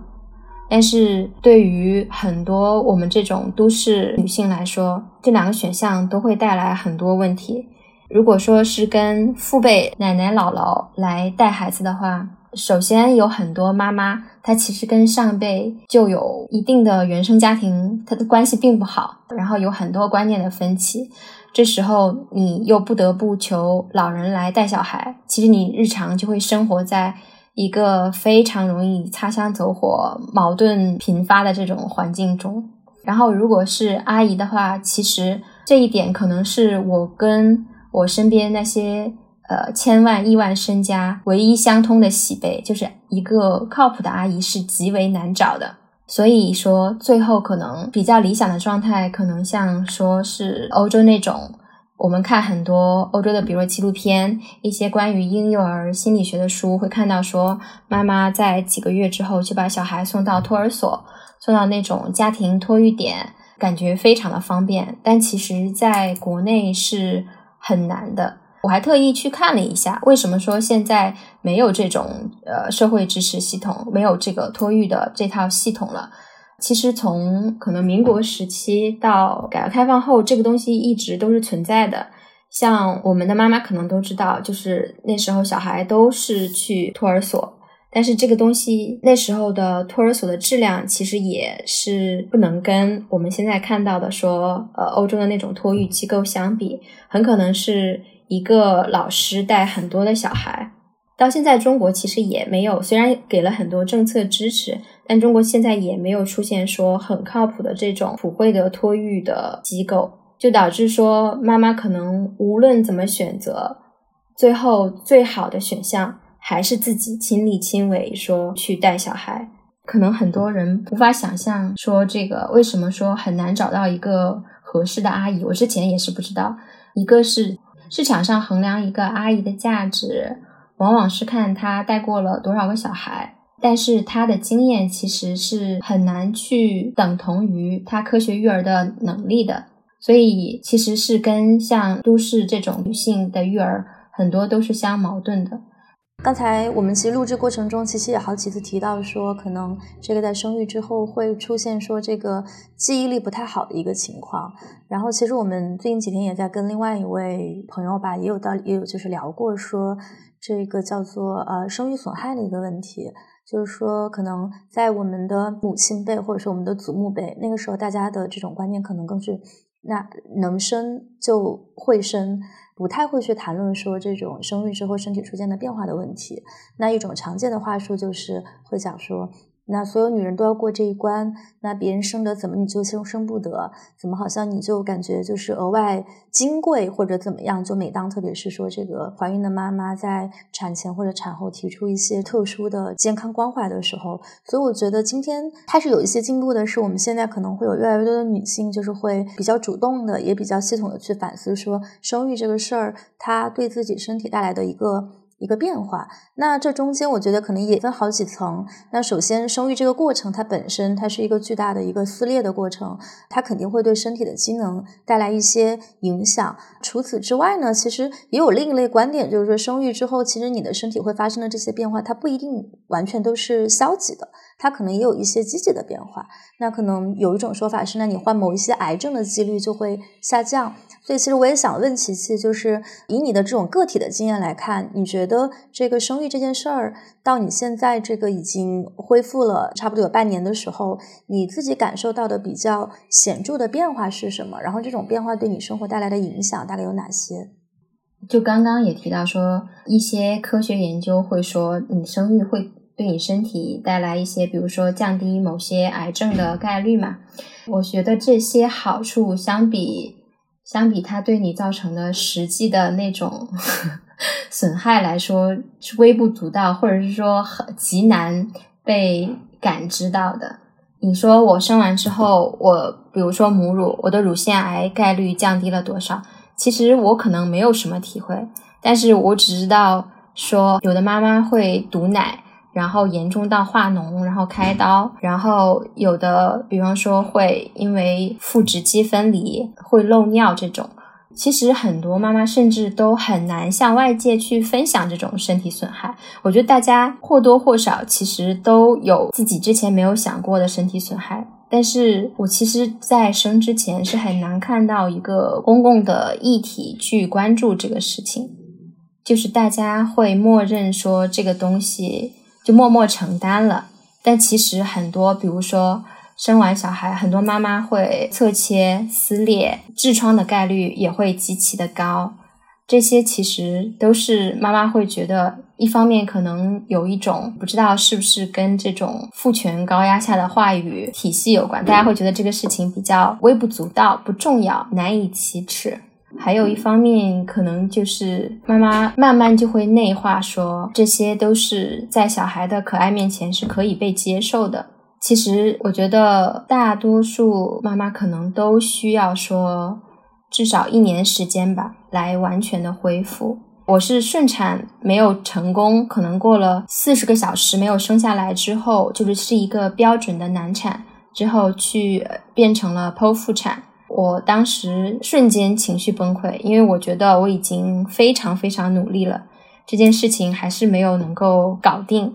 但是对于很多我们这种都市女性来说，这两个选项都会带来很多问题。如果说是跟父辈、奶奶、姥姥来带孩子的话，首先有很多妈妈，她其实跟上辈就有一定的原生家庭，她的关系并不好，然后有很多观念的分歧。这时候你又不得不求老人来带小孩，其实你日常就会生活在一个非常容易擦枪走火、矛盾频发的这种环境中。然后，如果是阿姨的话，其实这一点可能是我跟我身边那些呃千万亿万身家唯一相通的喜悲，就是一个靠谱的阿姨是极为难找的。所以说，最后可能比较理想的状态，可能像说是欧洲那种，我们看很多欧洲的，比如说纪录片，一些关于婴幼儿心理学的书，会看到说，妈妈在几个月之后就把小孩送到托儿所，送到那种家庭托育点，感觉非常的方便，但其实在国内是很难的。我还特意去看了一下，为什么说现在没有这种呃社会支持系统，没有这个托育的这套系统了？其实从可能民国时期到改革开放后，这个东西一直都是存在的。像我们的妈妈可能都知道，就是那时候小孩都是去托儿所，但是这个东西那时候的托儿所的质量其实也是不能跟我们现在看到的说呃欧洲的那种托育机构相比，很可能是。一个老师带很多的小孩，到现在中国其实也没有，虽然给了很多政策支持，但中国现在也没有出现说很靠谱的这种普惠的托育的机构，就导致说妈妈可能无论怎么选择，最后最好的选项还是自己亲力亲为说去带小孩。可能很多人无法想象说这个为什么说很难找到一个合适的阿姨，我之前也是不知道，一个是。市场上衡量一个阿姨的价值，往往是看她带过了多少个小孩，但是她的经验其实是很难去等同于她科学育儿的能力的，所以其实是跟像都市这种女性的育儿很多都是相矛盾的。刚才我们其实录制过程中，其实也好几次提到说，可能这个在生育之后会出现说这个记忆力不太好的一个情况。然后，其实我们最近几天也在跟另外一位朋友吧，也有到也有就是聊过说，这个叫做呃生育损害的一个问题。就是说，可能在我们的母亲辈或者是我们的祖母辈，那个时候大家的这种观念可能更是，那能生就会生，不太会去谈论说这种生育之后身体出现的变化的问题。那一种常见的话术就是会讲说。那所有女人都要过这一关，那别人生的怎么你就生生不得？怎么好像你就感觉就是额外金贵或者怎么样？就每当特别是说这个怀孕的妈妈在产前或者产后提出一些特殊的健康关怀的时候，所以我觉得今天开始有一些进步的是，我们现在可能会有越来越多的女性就是会比较主动的，也比较系统的去反思说生育这个事儿，它对自己身体带来的一个。一个变化，那这中间我觉得可能也分好几层。那首先，生育这个过程它本身它是一个巨大的一个撕裂的过程，它肯定会对身体的机能带来一些影响。除此之外呢，其实也有另一类观点，就是说生育之后，其实你的身体会发生的这些变化，它不一定完全都是消极的，它可能也有一些积极的变化。那可能有一种说法是，那你患某一些癌症的几率就会下降。所以，其实我也想问琪琪，就是以你的这种个体的经验来看，你觉得这个生育这件事儿，到你现在这个已经恢复了差不多有半年的时候，你自己感受到的比较显著的变化是什么？然后，这种变化对你生活带来的影响大概有哪些？就刚刚也提到说，一些科学研究会说，你生育会对你身体带来一些，比如说降低某些癌症的概率嘛。我觉得这些好处相比。相比它对你造成的实际的那种 (laughs) 损害来说，是微不足道，或者是说很极难被感知到的。你说我生完之后，我比如说母乳，我的乳腺癌概率降低了多少？其实我可能没有什么体会，但是我只知道说，有的妈妈会堵奶。然后严重到化脓，然后开刀，然后有的，比方说会因为腹直肌分离会漏尿这种，其实很多妈妈甚至都很难向外界去分享这种身体损害。我觉得大家或多或少其实都有自己之前没有想过的身体损害，但是我其实，在生之前是很难看到一个公共的议题去关注这个事情，就是大家会默认说这个东西。就默默承担了，但其实很多，比如说生完小孩，很多妈妈会侧切、撕裂，痔疮的概率也会极其的高。这些其实都是妈妈会觉得，一方面可能有一种不知道是不是跟这种父权高压下的话语体系有关，大家会觉得这个事情比较微不足道、不重要、难以启齿。还有一方面，可能就是妈妈慢慢就会内化，说这些都是在小孩的可爱面前是可以被接受的。其实，我觉得大多数妈妈可能都需要说至少一年时间吧，来完全的恢复。我是顺产没有成功，可能过了四十个小时没有生下来之后，就是是一个标准的难产，之后去变成了剖腹产。我当时瞬间情绪崩溃，因为我觉得我已经非常非常努力了，这件事情还是没有能够搞定。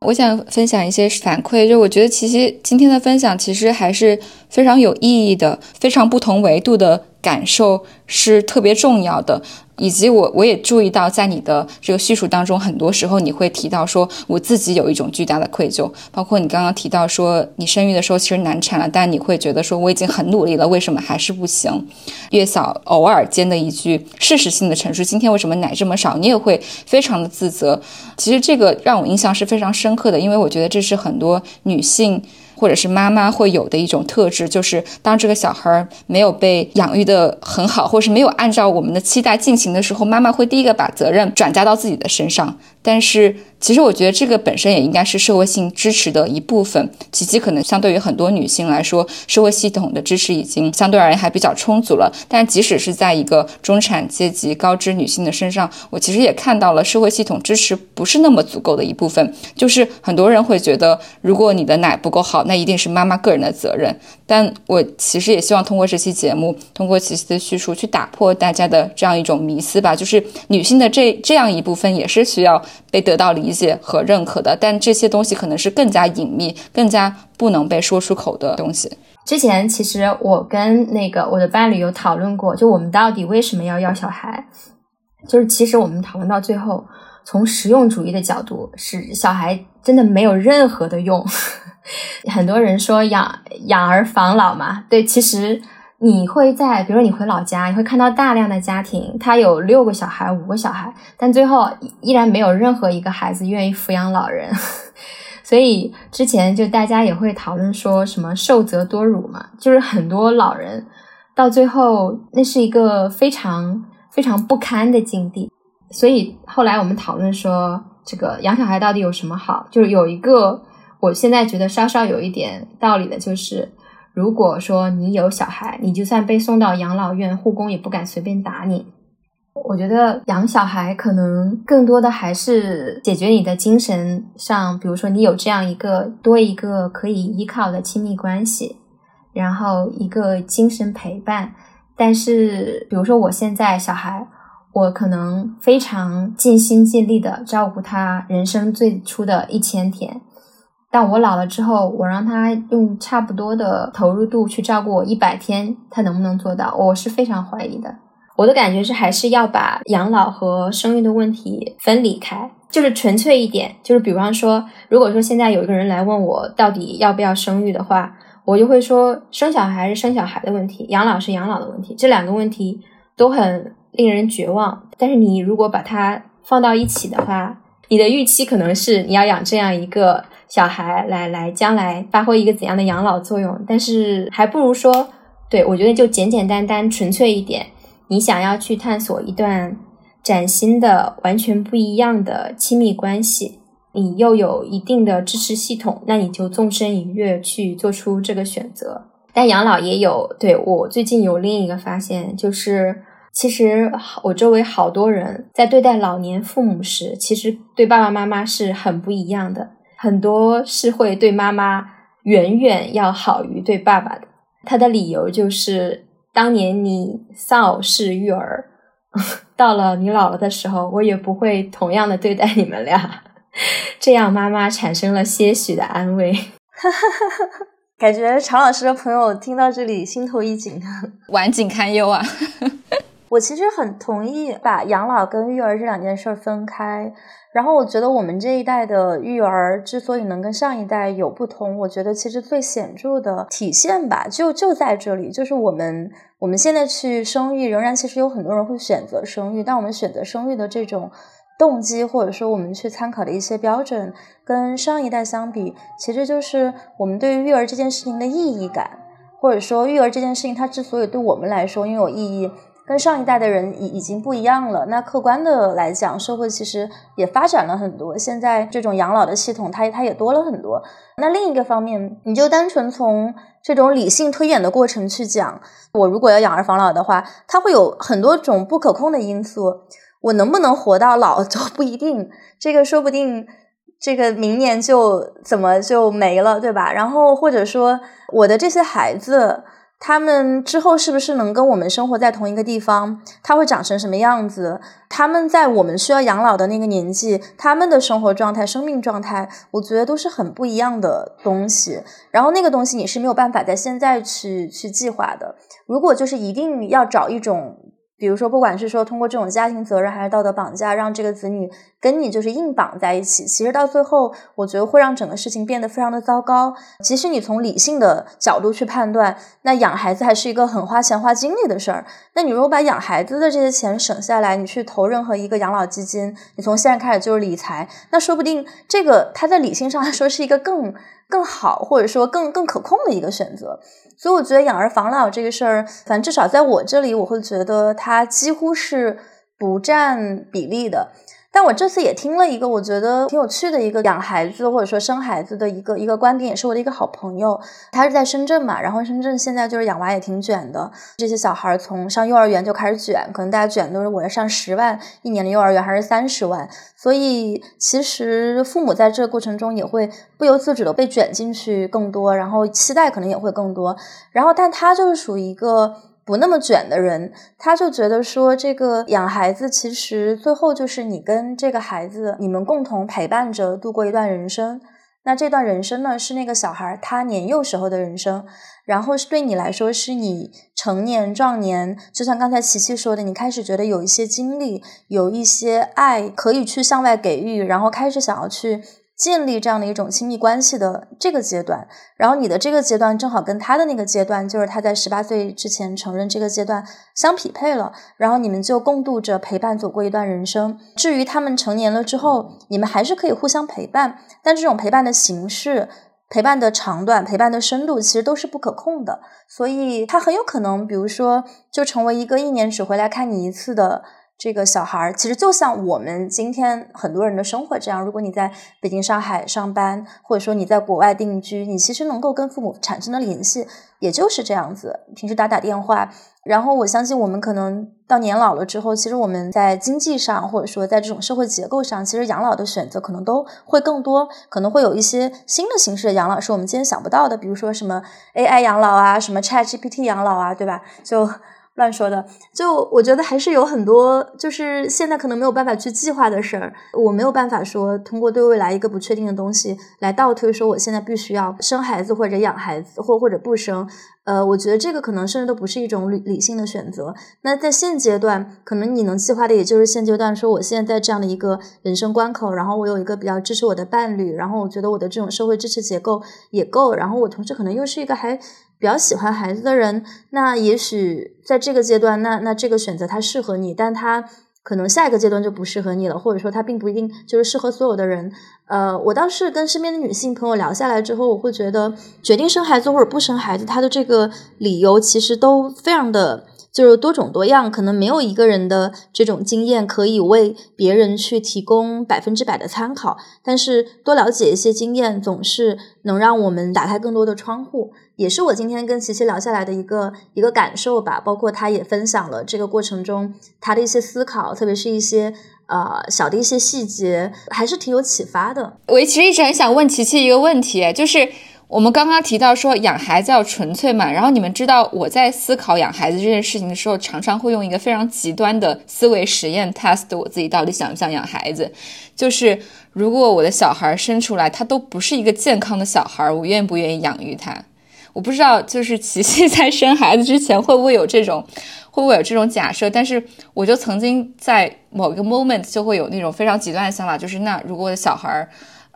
我想分享一些反馈，就我觉得其实今天的分享其实还是非常有意义的，非常不同维度的感受是特别重要的。以及我我也注意到，在你的这个叙述当中，很多时候你会提到说，我自己有一种巨大的愧疚。包括你刚刚提到说，你生育的时候其实难产了，但你会觉得说，我已经很努力了，为什么还是不行？月嫂偶尔间的一句事实性的陈述，今天为什么奶这么少，你也会非常的自责。其实这个让我印象是非常深刻的，因为我觉得这是很多女性。或者是妈妈会有的一种特质，就是当这个小孩没有被养育的很好，或是没有按照我们的期待进行的时候，妈妈会第一个把责任转嫁到自己的身上。但是。其实我觉得这个本身也应该是社会性支持的一部分。琪琪可能相对于很多女性来说，社会系统的支持已经相对而言还比较充足了。但即使是在一个中产阶级高知女性的身上，我其实也看到了社会系统支持不是那么足够的一部分。就是很多人会觉得，如果你的奶不够好，那一定是妈妈个人的责任。但我其实也希望通过这期节目，通过琪琪的叙述，去打破大家的这样一种迷思吧。就是女性的这这样一部分也是需要被得到理解和认可的，但这些东西可能是更加隐秘、更加不能被说出口的东西。之前其实我跟那个我的伴侣有讨论过，就我们到底为什么要要小孩？就是其实我们讨论到最后，从实用主义的角度，是小孩真的没有任何的用。(laughs) 很多人说养养儿防老嘛，对，其实你会在，比如说你回老家，你会看到大量的家庭，他有六个小孩、五个小孩，但最后依然没有任何一个孩子愿意抚养老人。(laughs) 所以之前就大家也会讨论说什么受则多辱嘛，就是很多老人到最后那是一个非常非常不堪的境地。所以后来我们讨论说，这个养小孩到底有什么好？就是有一个，我现在觉得稍稍有一点道理的，就是如果说你有小孩，你就算被送到养老院，护工也不敢随便打你。我觉得养小孩可能更多的还是解决你的精神上，比如说你有这样一个多一个可以依靠的亲密关系，然后一个精神陪伴。但是，比如说我现在小孩。我可能非常尽心尽力的照顾他人生最初的一千天，但我老了之后，我让他用差不多的投入度去照顾我一百天，他能不能做到？我是非常怀疑的。我的感觉是，还是要把养老和生育的问题分离开，就是纯粹一点。就是比方说，如果说现在有一个人来问我到底要不要生育的话，我就会说，生小孩是生小孩的问题，养老是养老的问题，这两个问题都很。令人绝望，但是你如果把它放到一起的话，你的预期可能是你要养这样一个小孩来来将来发挥一个怎样的养老作用，但是还不如说，对我觉得就简简单单纯粹一点，你想要去探索一段崭新的、完全不一样的亲密关系，你又有一定的支持系统，那你就纵身一跃去做出这个选择。但养老也有，对我最近有另一个发现就是。其实我周围好多人在对待老年父母时，其实对爸爸妈妈是很不一样的。很多是会对妈妈远远要好于对爸爸的。他的理由就是，当年你丧偶式育儿，(laughs) 到了你老了的时候，我也不会同样的对待你们俩。(laughs) 这样妈妈产生了些许的安慰。(laughs) 感觉常老师的朋友听到这里心头一紧，晚景堪忧啊。我其实很同意把养老跟育儿这两件事分开，然后我觉得我们这一代的育儿之所以能跟上一代有不同，我觉得其实最显著的体现吧，就就在这里，就是我们我们现在去生育，仍然其实有很多人会选择生育，但我们选择生育的这种动机，或者说我们去参考的一些标准，跟上一代相比，其实就是我们对于育儿这件事情的意义感，或者说育儿这件事情它之所以对我们来说拥有意义。跟上一代的人已已经不一样了。那客观的来讲，社会其实也发展了很多。现在这种养老的系统，它它也多了很多。那另一个方面，你就单纯从这种理性推演的过程去讲，我如果要养儿防老的话，它会有很多种不可控的因素。我能不能活到老就不一定，这个说不定这个明年就怎么就没了，对吧？然后或者说我的这些孩子。他们之后是不是能跟我们生活在同一个地方？他会长成什么样子？他们在我们需要养老的那个年纪，他们的生活状态、生命状态，我觉得都是很不一样的东西。然后那个东西你是没有办法在现在去去计划的。如果就是一定要找一种。比如说，不管是说通过这种家庭责任，还是道德绑架，让这个子女跟你就是硬绑在一起，其实到最后，我觉得会让整个事情变得非常的糟糕。即使你从理性的角度去判断，那养孩子还是一个很花钱花精力的事儿。那你如果把养孩子的这些钱省下来，你去投任何一个养老基金，你从现在开始就是理财，那说不定这个它在理性上来说是一个更。更好，或者说更更可控的一个选择，所以我觉得养儿防老这个事儿，反正至少在我这里，我会觉得它几乎是不占比例的。但我这次也听了一个我觉得挺有趣的一个养孩子或者说生孩子的一个一个观点，也是我的一个好朋友，他是在深圳嘛，然后深圳现在就是养娃也挺卷的，这些小孩从上幼儿园就开始卷，可能大家卷都是我要上十万一年的幼儿园还是三十万，所以其实父母在这个过程中也会不由自主的被卷进去更多，然后期待可能也会更多，然后但他就是属于一个。不那么卷的人，他就觉得说，这个养孩子其实最后就是你跟这个孩子，你们共同陪伴着度过一段人生。那这段人生呢，是那个小孩他年幼时候的人生，然后是对你来说，是你成年壮年，就像刚才琪琪说的，你开始觉得有一些经历，有一些爱可以去向外给予，然后开始想要去。建立这样的一种亲密关系的这个阶段，然后你的这个阶段正好跟他的那个阶段，就是他在十八岁之前承认这个阶段相匹配了，然后你们就共度着陪伴走过一段人生。至于他们成年了之后，你们还是可以互相陪伴，但这种陪伴的形式、陪伴的长短、陪伴的深度，其实都是不可控的。所以他很有可能，比如说，就成为一个一年只回来看你一次的。这个小孩儿其实就像我们今天很多人的生活这样。如果你在北京、上海上班，或者说你在国外定居，你其实能够跟父母产生的联系也就是这样子。平时打打电话，然后我相信我们可能到年老了之后，其实我们在经济上，或者说在这种社会结构上，其实养老的选择可能都会更多，可能会有一些新的形式的养老是我们今天想不到的，比如说什么 AI 养老啊，什么 ChatGPT 养老啊，对吧？就。乱说的，就我觉得还是有很多，就是现在可能没有办法去计划的事儿，我没有办法说通过对未来一个不确定的东西来倒推，说我现在必须要生孩子或者养孩子，或或者不生。呃，我觉得这个可能甚至都不是一种理理性的选择。那在现阶段，可能你能计划的也就是现阶段，说我现在在这样的一个人生关口，然后我有一个比较支持我的伴侣，然后我觉得我的这种社会支持结构也够，然后我同时可能又是一个还。比较喜欢孩子的人，那也许在这个阶段，那那这个选择它适合你，但它可能下一个阶段就不适合你了，或者说它并不一定就是适合所有的人。呃，我倒是跟身边的女性朋友聊下来之后，我会觉得决定生孩子或者不生孩子，她的这个理由其实都非常的。就是多种多样，可能没有一个人的这种经验可以为别人去提供百分之百的参考，但是多了解一些经验，总是能让我们打开更多的窗户，也是我今天跟琪琪聊下来的一个一个感受吧。包括他也分享了这个过程中他的一些思考，特别是一些呃小的一些细节，还是挺有启发的。我其实一直很想问琪琪一个问题，就是。我们刚刚提到说养孩子要纯粹嘛，然后你们知道我在思考养孩子这件事情的时候，常常会用一个非常极端的思维实验 test 我自己到底想不想养孩子。就是如果我的小孩生出来他都不是一个健康的小孩，我愿不愿意养育他？我不知道，就是琪琪在生孩子之前会不会有这种，(laughs) 会不会有这种假设？但是我就曾经在某一个 moment 就会有那种非常极端的想法，就是那如果我的小孩儿。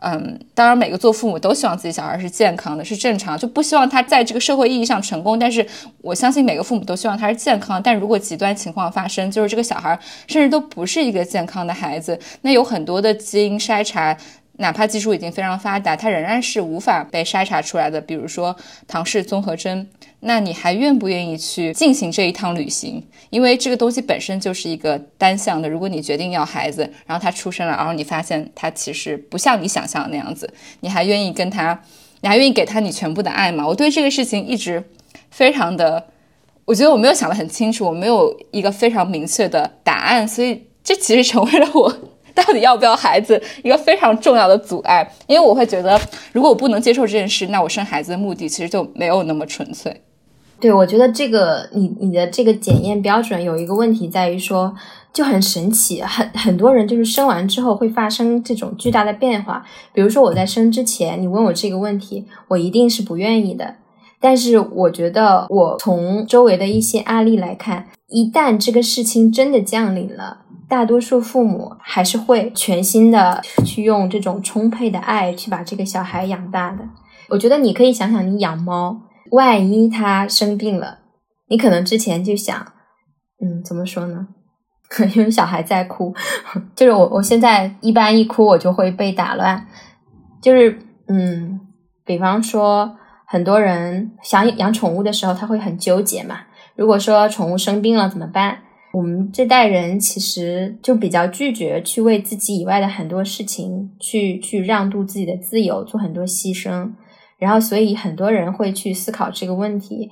嗯，当然，每个做父母都希望自己小孩是健康的，是正常，就不希望他在这个社会意义上成功。但是，我相信每个父母都希望他是健康。但如果极端情况发生，就是这个小孩甚至都不是一个健康的孩子，那有很多的基因筛查。哪怕技术已经非常发达，它仍然是无法被筛查出来的。比如说唐氏综合征，那你还愿不愿意去进行这一趟旅行？因为这个东西本身就是一个单向的。如果你决定要孩子，然后他出生了，然后你发现他其实不像你想象的那样子，你还愿意跟他，你还愿意给他你全部的爱吗？我对这个事情一直非常的，我觉得我没有想得很清楚，我没有一个非常明确的答案，所以这其实成为了我。到底要不要孩子？一个非常重要的阻碍，因为我会觉得，如果我不能接受这件事，那我生孩子的目的其实就没有那么纯粹。对，我觉得这个你你的这个检验标准有一个问题在于说，就很神奇，很很多人就是生完之后会发生这种巨大的变化。比如说我在生之前，你问我这个问题，我一定是不愿意的。但是我觉得，我从周围的一些案例来看，一旦这个事情真的降临了。大多数父母还是会全心的去用这种充沛的爱去把这个小孩养大的。我觉得你可以想想，你养猫，万一它生病了，你可能之前就想，嗯，怎么说呢？因为小孩在哭，就是我，我现在一般一哭我就会被打乱。就是，嗯，比方说，很多人想养宠物的时候，他会很纠结嘛。如果说宠物生病了怎么办？我们这代人其实就比较拒绝去为自己以外的很多事情去去让渡自己的自由，做很多牺牲，然后所以很多人会去思考这个问题。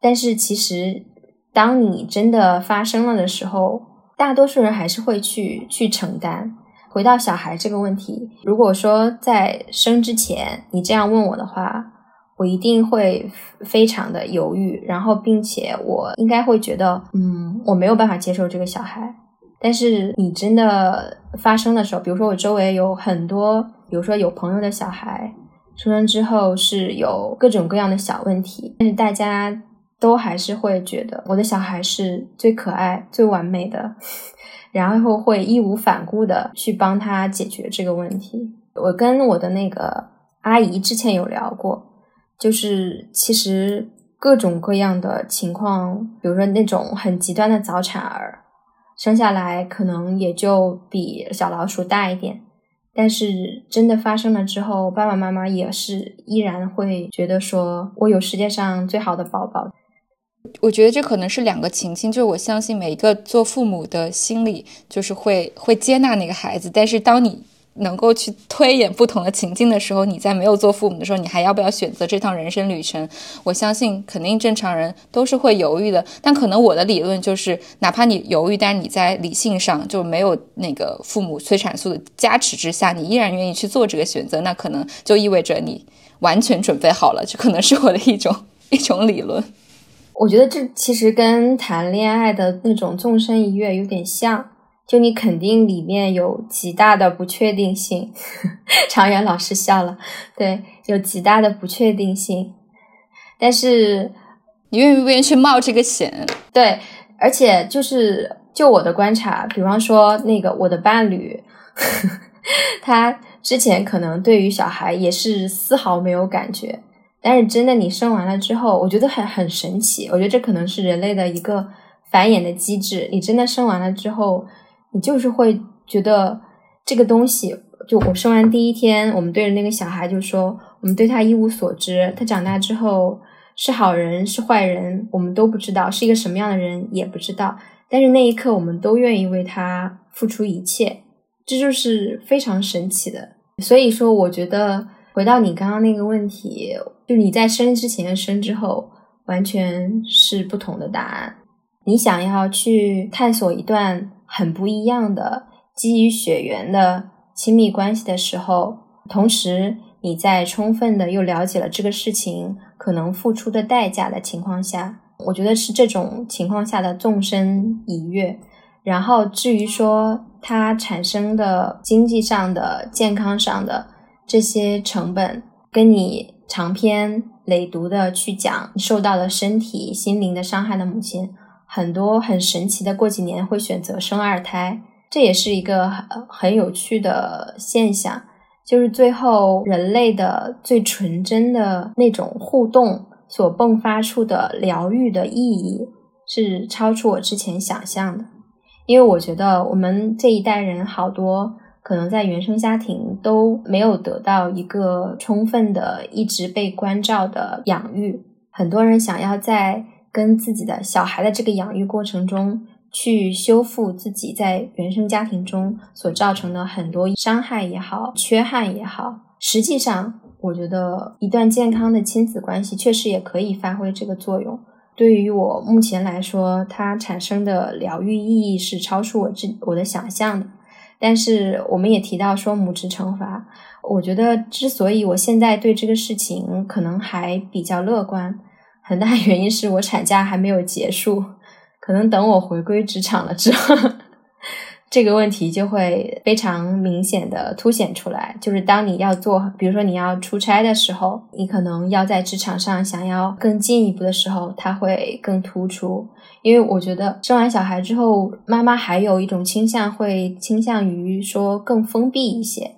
但是其实，当你真的发生了的时候，大多数人还是会去去承担。回到小孩这个问题，如果说在生之前你这样问我的话。我一定会非常的犹豫，然后并且我应该会觉得，嗯，我没有办法接受这个小孩。但是你真的发生的时候，比如说我周围有很多，比如说有朋友的小孩，出生之后是有各种各样的小问题，但是大家都还是会觉得我的小孩是最可爱、最完美的，然后会义无反顾的去帮他解决这个问题。我跟我的那个阿姨之前有聊过，就是其实各种各样的情况，比如说那种很极端的早产儿，生下来可能也就比小老鼠大一点。但是真的发生了之后，爸爸妈妈也是依然会觉得说，我有世界上最好的宝宝。我觉得这可能是两个情境，就是我相信每一个做父母的心里，就是会会接纳那个孩子，但是当你。能够去推演不同的情境的时候，你在没有做父母的时候，你还要不要选择这趟人生旅程？我相信肯定正常人都是会犹豫的。但可能我的理论就是，哪怕你犹豫，但是你在理性上就没有那个父母催产素的加持之下，你依然愿意去做这个选择，那可能就意味着你完全准备好了。这可能是我的一种 (laughs) 一种理论。我觉得这其实跟谈恋爱的那种纵身一跃有点像。就你肯定里面有极大的不确定性，(laughs) 常远老师笑了，对，有极大的不确定性，但是你愿不愿意去冒这个险？对，而且就是就我的观察，比方说那个我的伴侣，(laughs) 他之前可能对于小孩也是丝毫没有感觉，但是真的你生完了之后，我觉得很很神奇，我觉得这可能是人类的一个繁衍的机制，你真的生完了之后。你就是会觉得这个东西，就我生完第一天，我们对着那个小孩就说，我们对他一无所知，他长大之后是好人是坏人，我们都不知道，是一个什么样的人也不知道。但是那一刻，我们都愿意为他付出一切，这就是非常神奇的。所以说，我觉得回到你刚刚那个问题，就你在生之前、生之后，完全是不同的答案。你想要去探索一段。很不一样的基于血缘的亲密关系的时候，同时你在充分的又了解了这个事情可能付出的代价的情况下，我觉得是这种情况下的纵身一跃。然后至于说它产生的经济上的、健康上的这些成本，跟你长篇累牍的去讲受到了身体、心灵的伤害的母亲。很多很神奇的，过几年会选择生二胎，这也是一个很很有趣的现象。就是最后人类的最纯真的那种互动所迸发出的疗愈的意义，是超出我之前想象的。因为我觉得我们这一代人好多可能在原生家庭都没有得到一个充分的、一直被关照的养育，很多人想要在。跟自己的小孩的这个养育过程中，去修复自己在原生家庭中所造成的很多伤害也好、缺憾也好，实际上，我觉得一段健康的亲子关系确实也可以发挥这个作用。对于我目前来说，它产生的疗愈意义是超出我之我的想象的。但是，我们也提到说母职惩罚，我觉得之所以我现在对这个事情可能还比较乐观。很大原因是我产假还没有结束，可能等我回归职场了之后，(laughs) 这个问题就会非常明显的凸显出来。就是当你要做，比如说你要出差的时候，你可能要在职场上想要更进一步的时候，它会更突出。因为我觉得生完小孩之后，妈妈还有一种倾向，会倾向于说更封闭一些。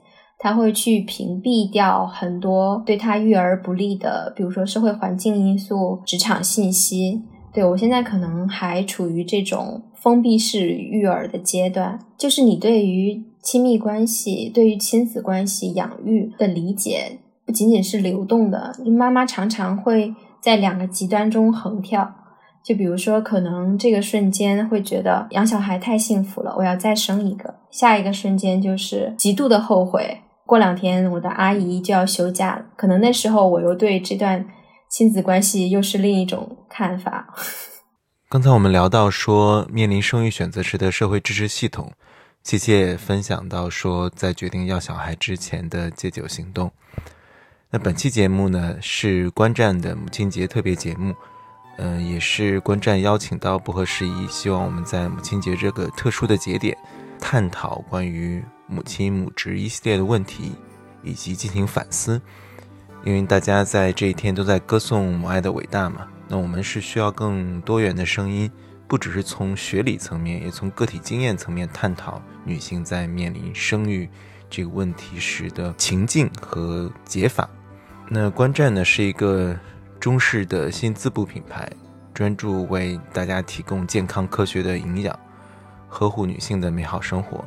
他会去屏蔽掉很多对他育儿不利的，比如说社会环境因素、职场信息。对我现在可能还处于这种封闭式育儿的阶段，就是你对于亲密关系、对于亲子关系养育的理解不仅仅是流动的，妈妈常常会在两个极端中横跳。就比如说，可能这个瞬间会觉得养小孩太幸福了，我要再生一个；下一个瞬间就是极度的后悔。过两天我的阿姨就要休假了，可能那时候我又对这段亲子关系又是另一种看法。(laughs) 刚才我们聊到说，面临生育选择时的社会支持系统，琪琪也分享到说，在决定要小孩之前的戒酒行动。那本期节目呢是观战的母亲节特别节目，嗯，也是观战邀请到不合时宜，希望我们在母亲节这个特殊的节点，探讨关于。母亲母职一系列的问题，以及进行反思。因为大家在这一天都在歌颂母爱的伟大嘛。那我们是需要更多元的声音，不只是从学理层面，也从个体经验层面探讨女性在面临生育这个问题时的情境和解法。那观战呢是一个中式的新滋补品牌，专注为大家提供健康科学的营养，呵护女性的美好生活。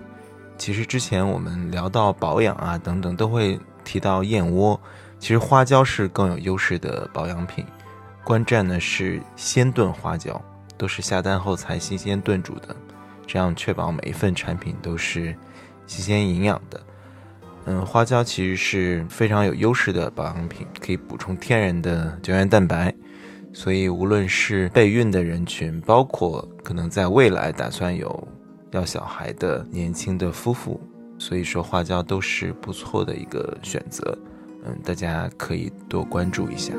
其实之前我们聊到保养啊等等，都会提到燕窝。其实花椒是更有优势的保养品。观战呢是鲜炖花椒，都是下单后才新鲜炖煮的，这样确保每一份产品都是新鲜营养的。嗯，花椒其实是非常有优势的保养品，可以补充天然的胶原蛋白。所以无论是备孕的人群，包括可能在未来打算有。要小孩的年轻的夫妇，所以说花椒都是不错的一个选择，嗯，大家可以多关注一下。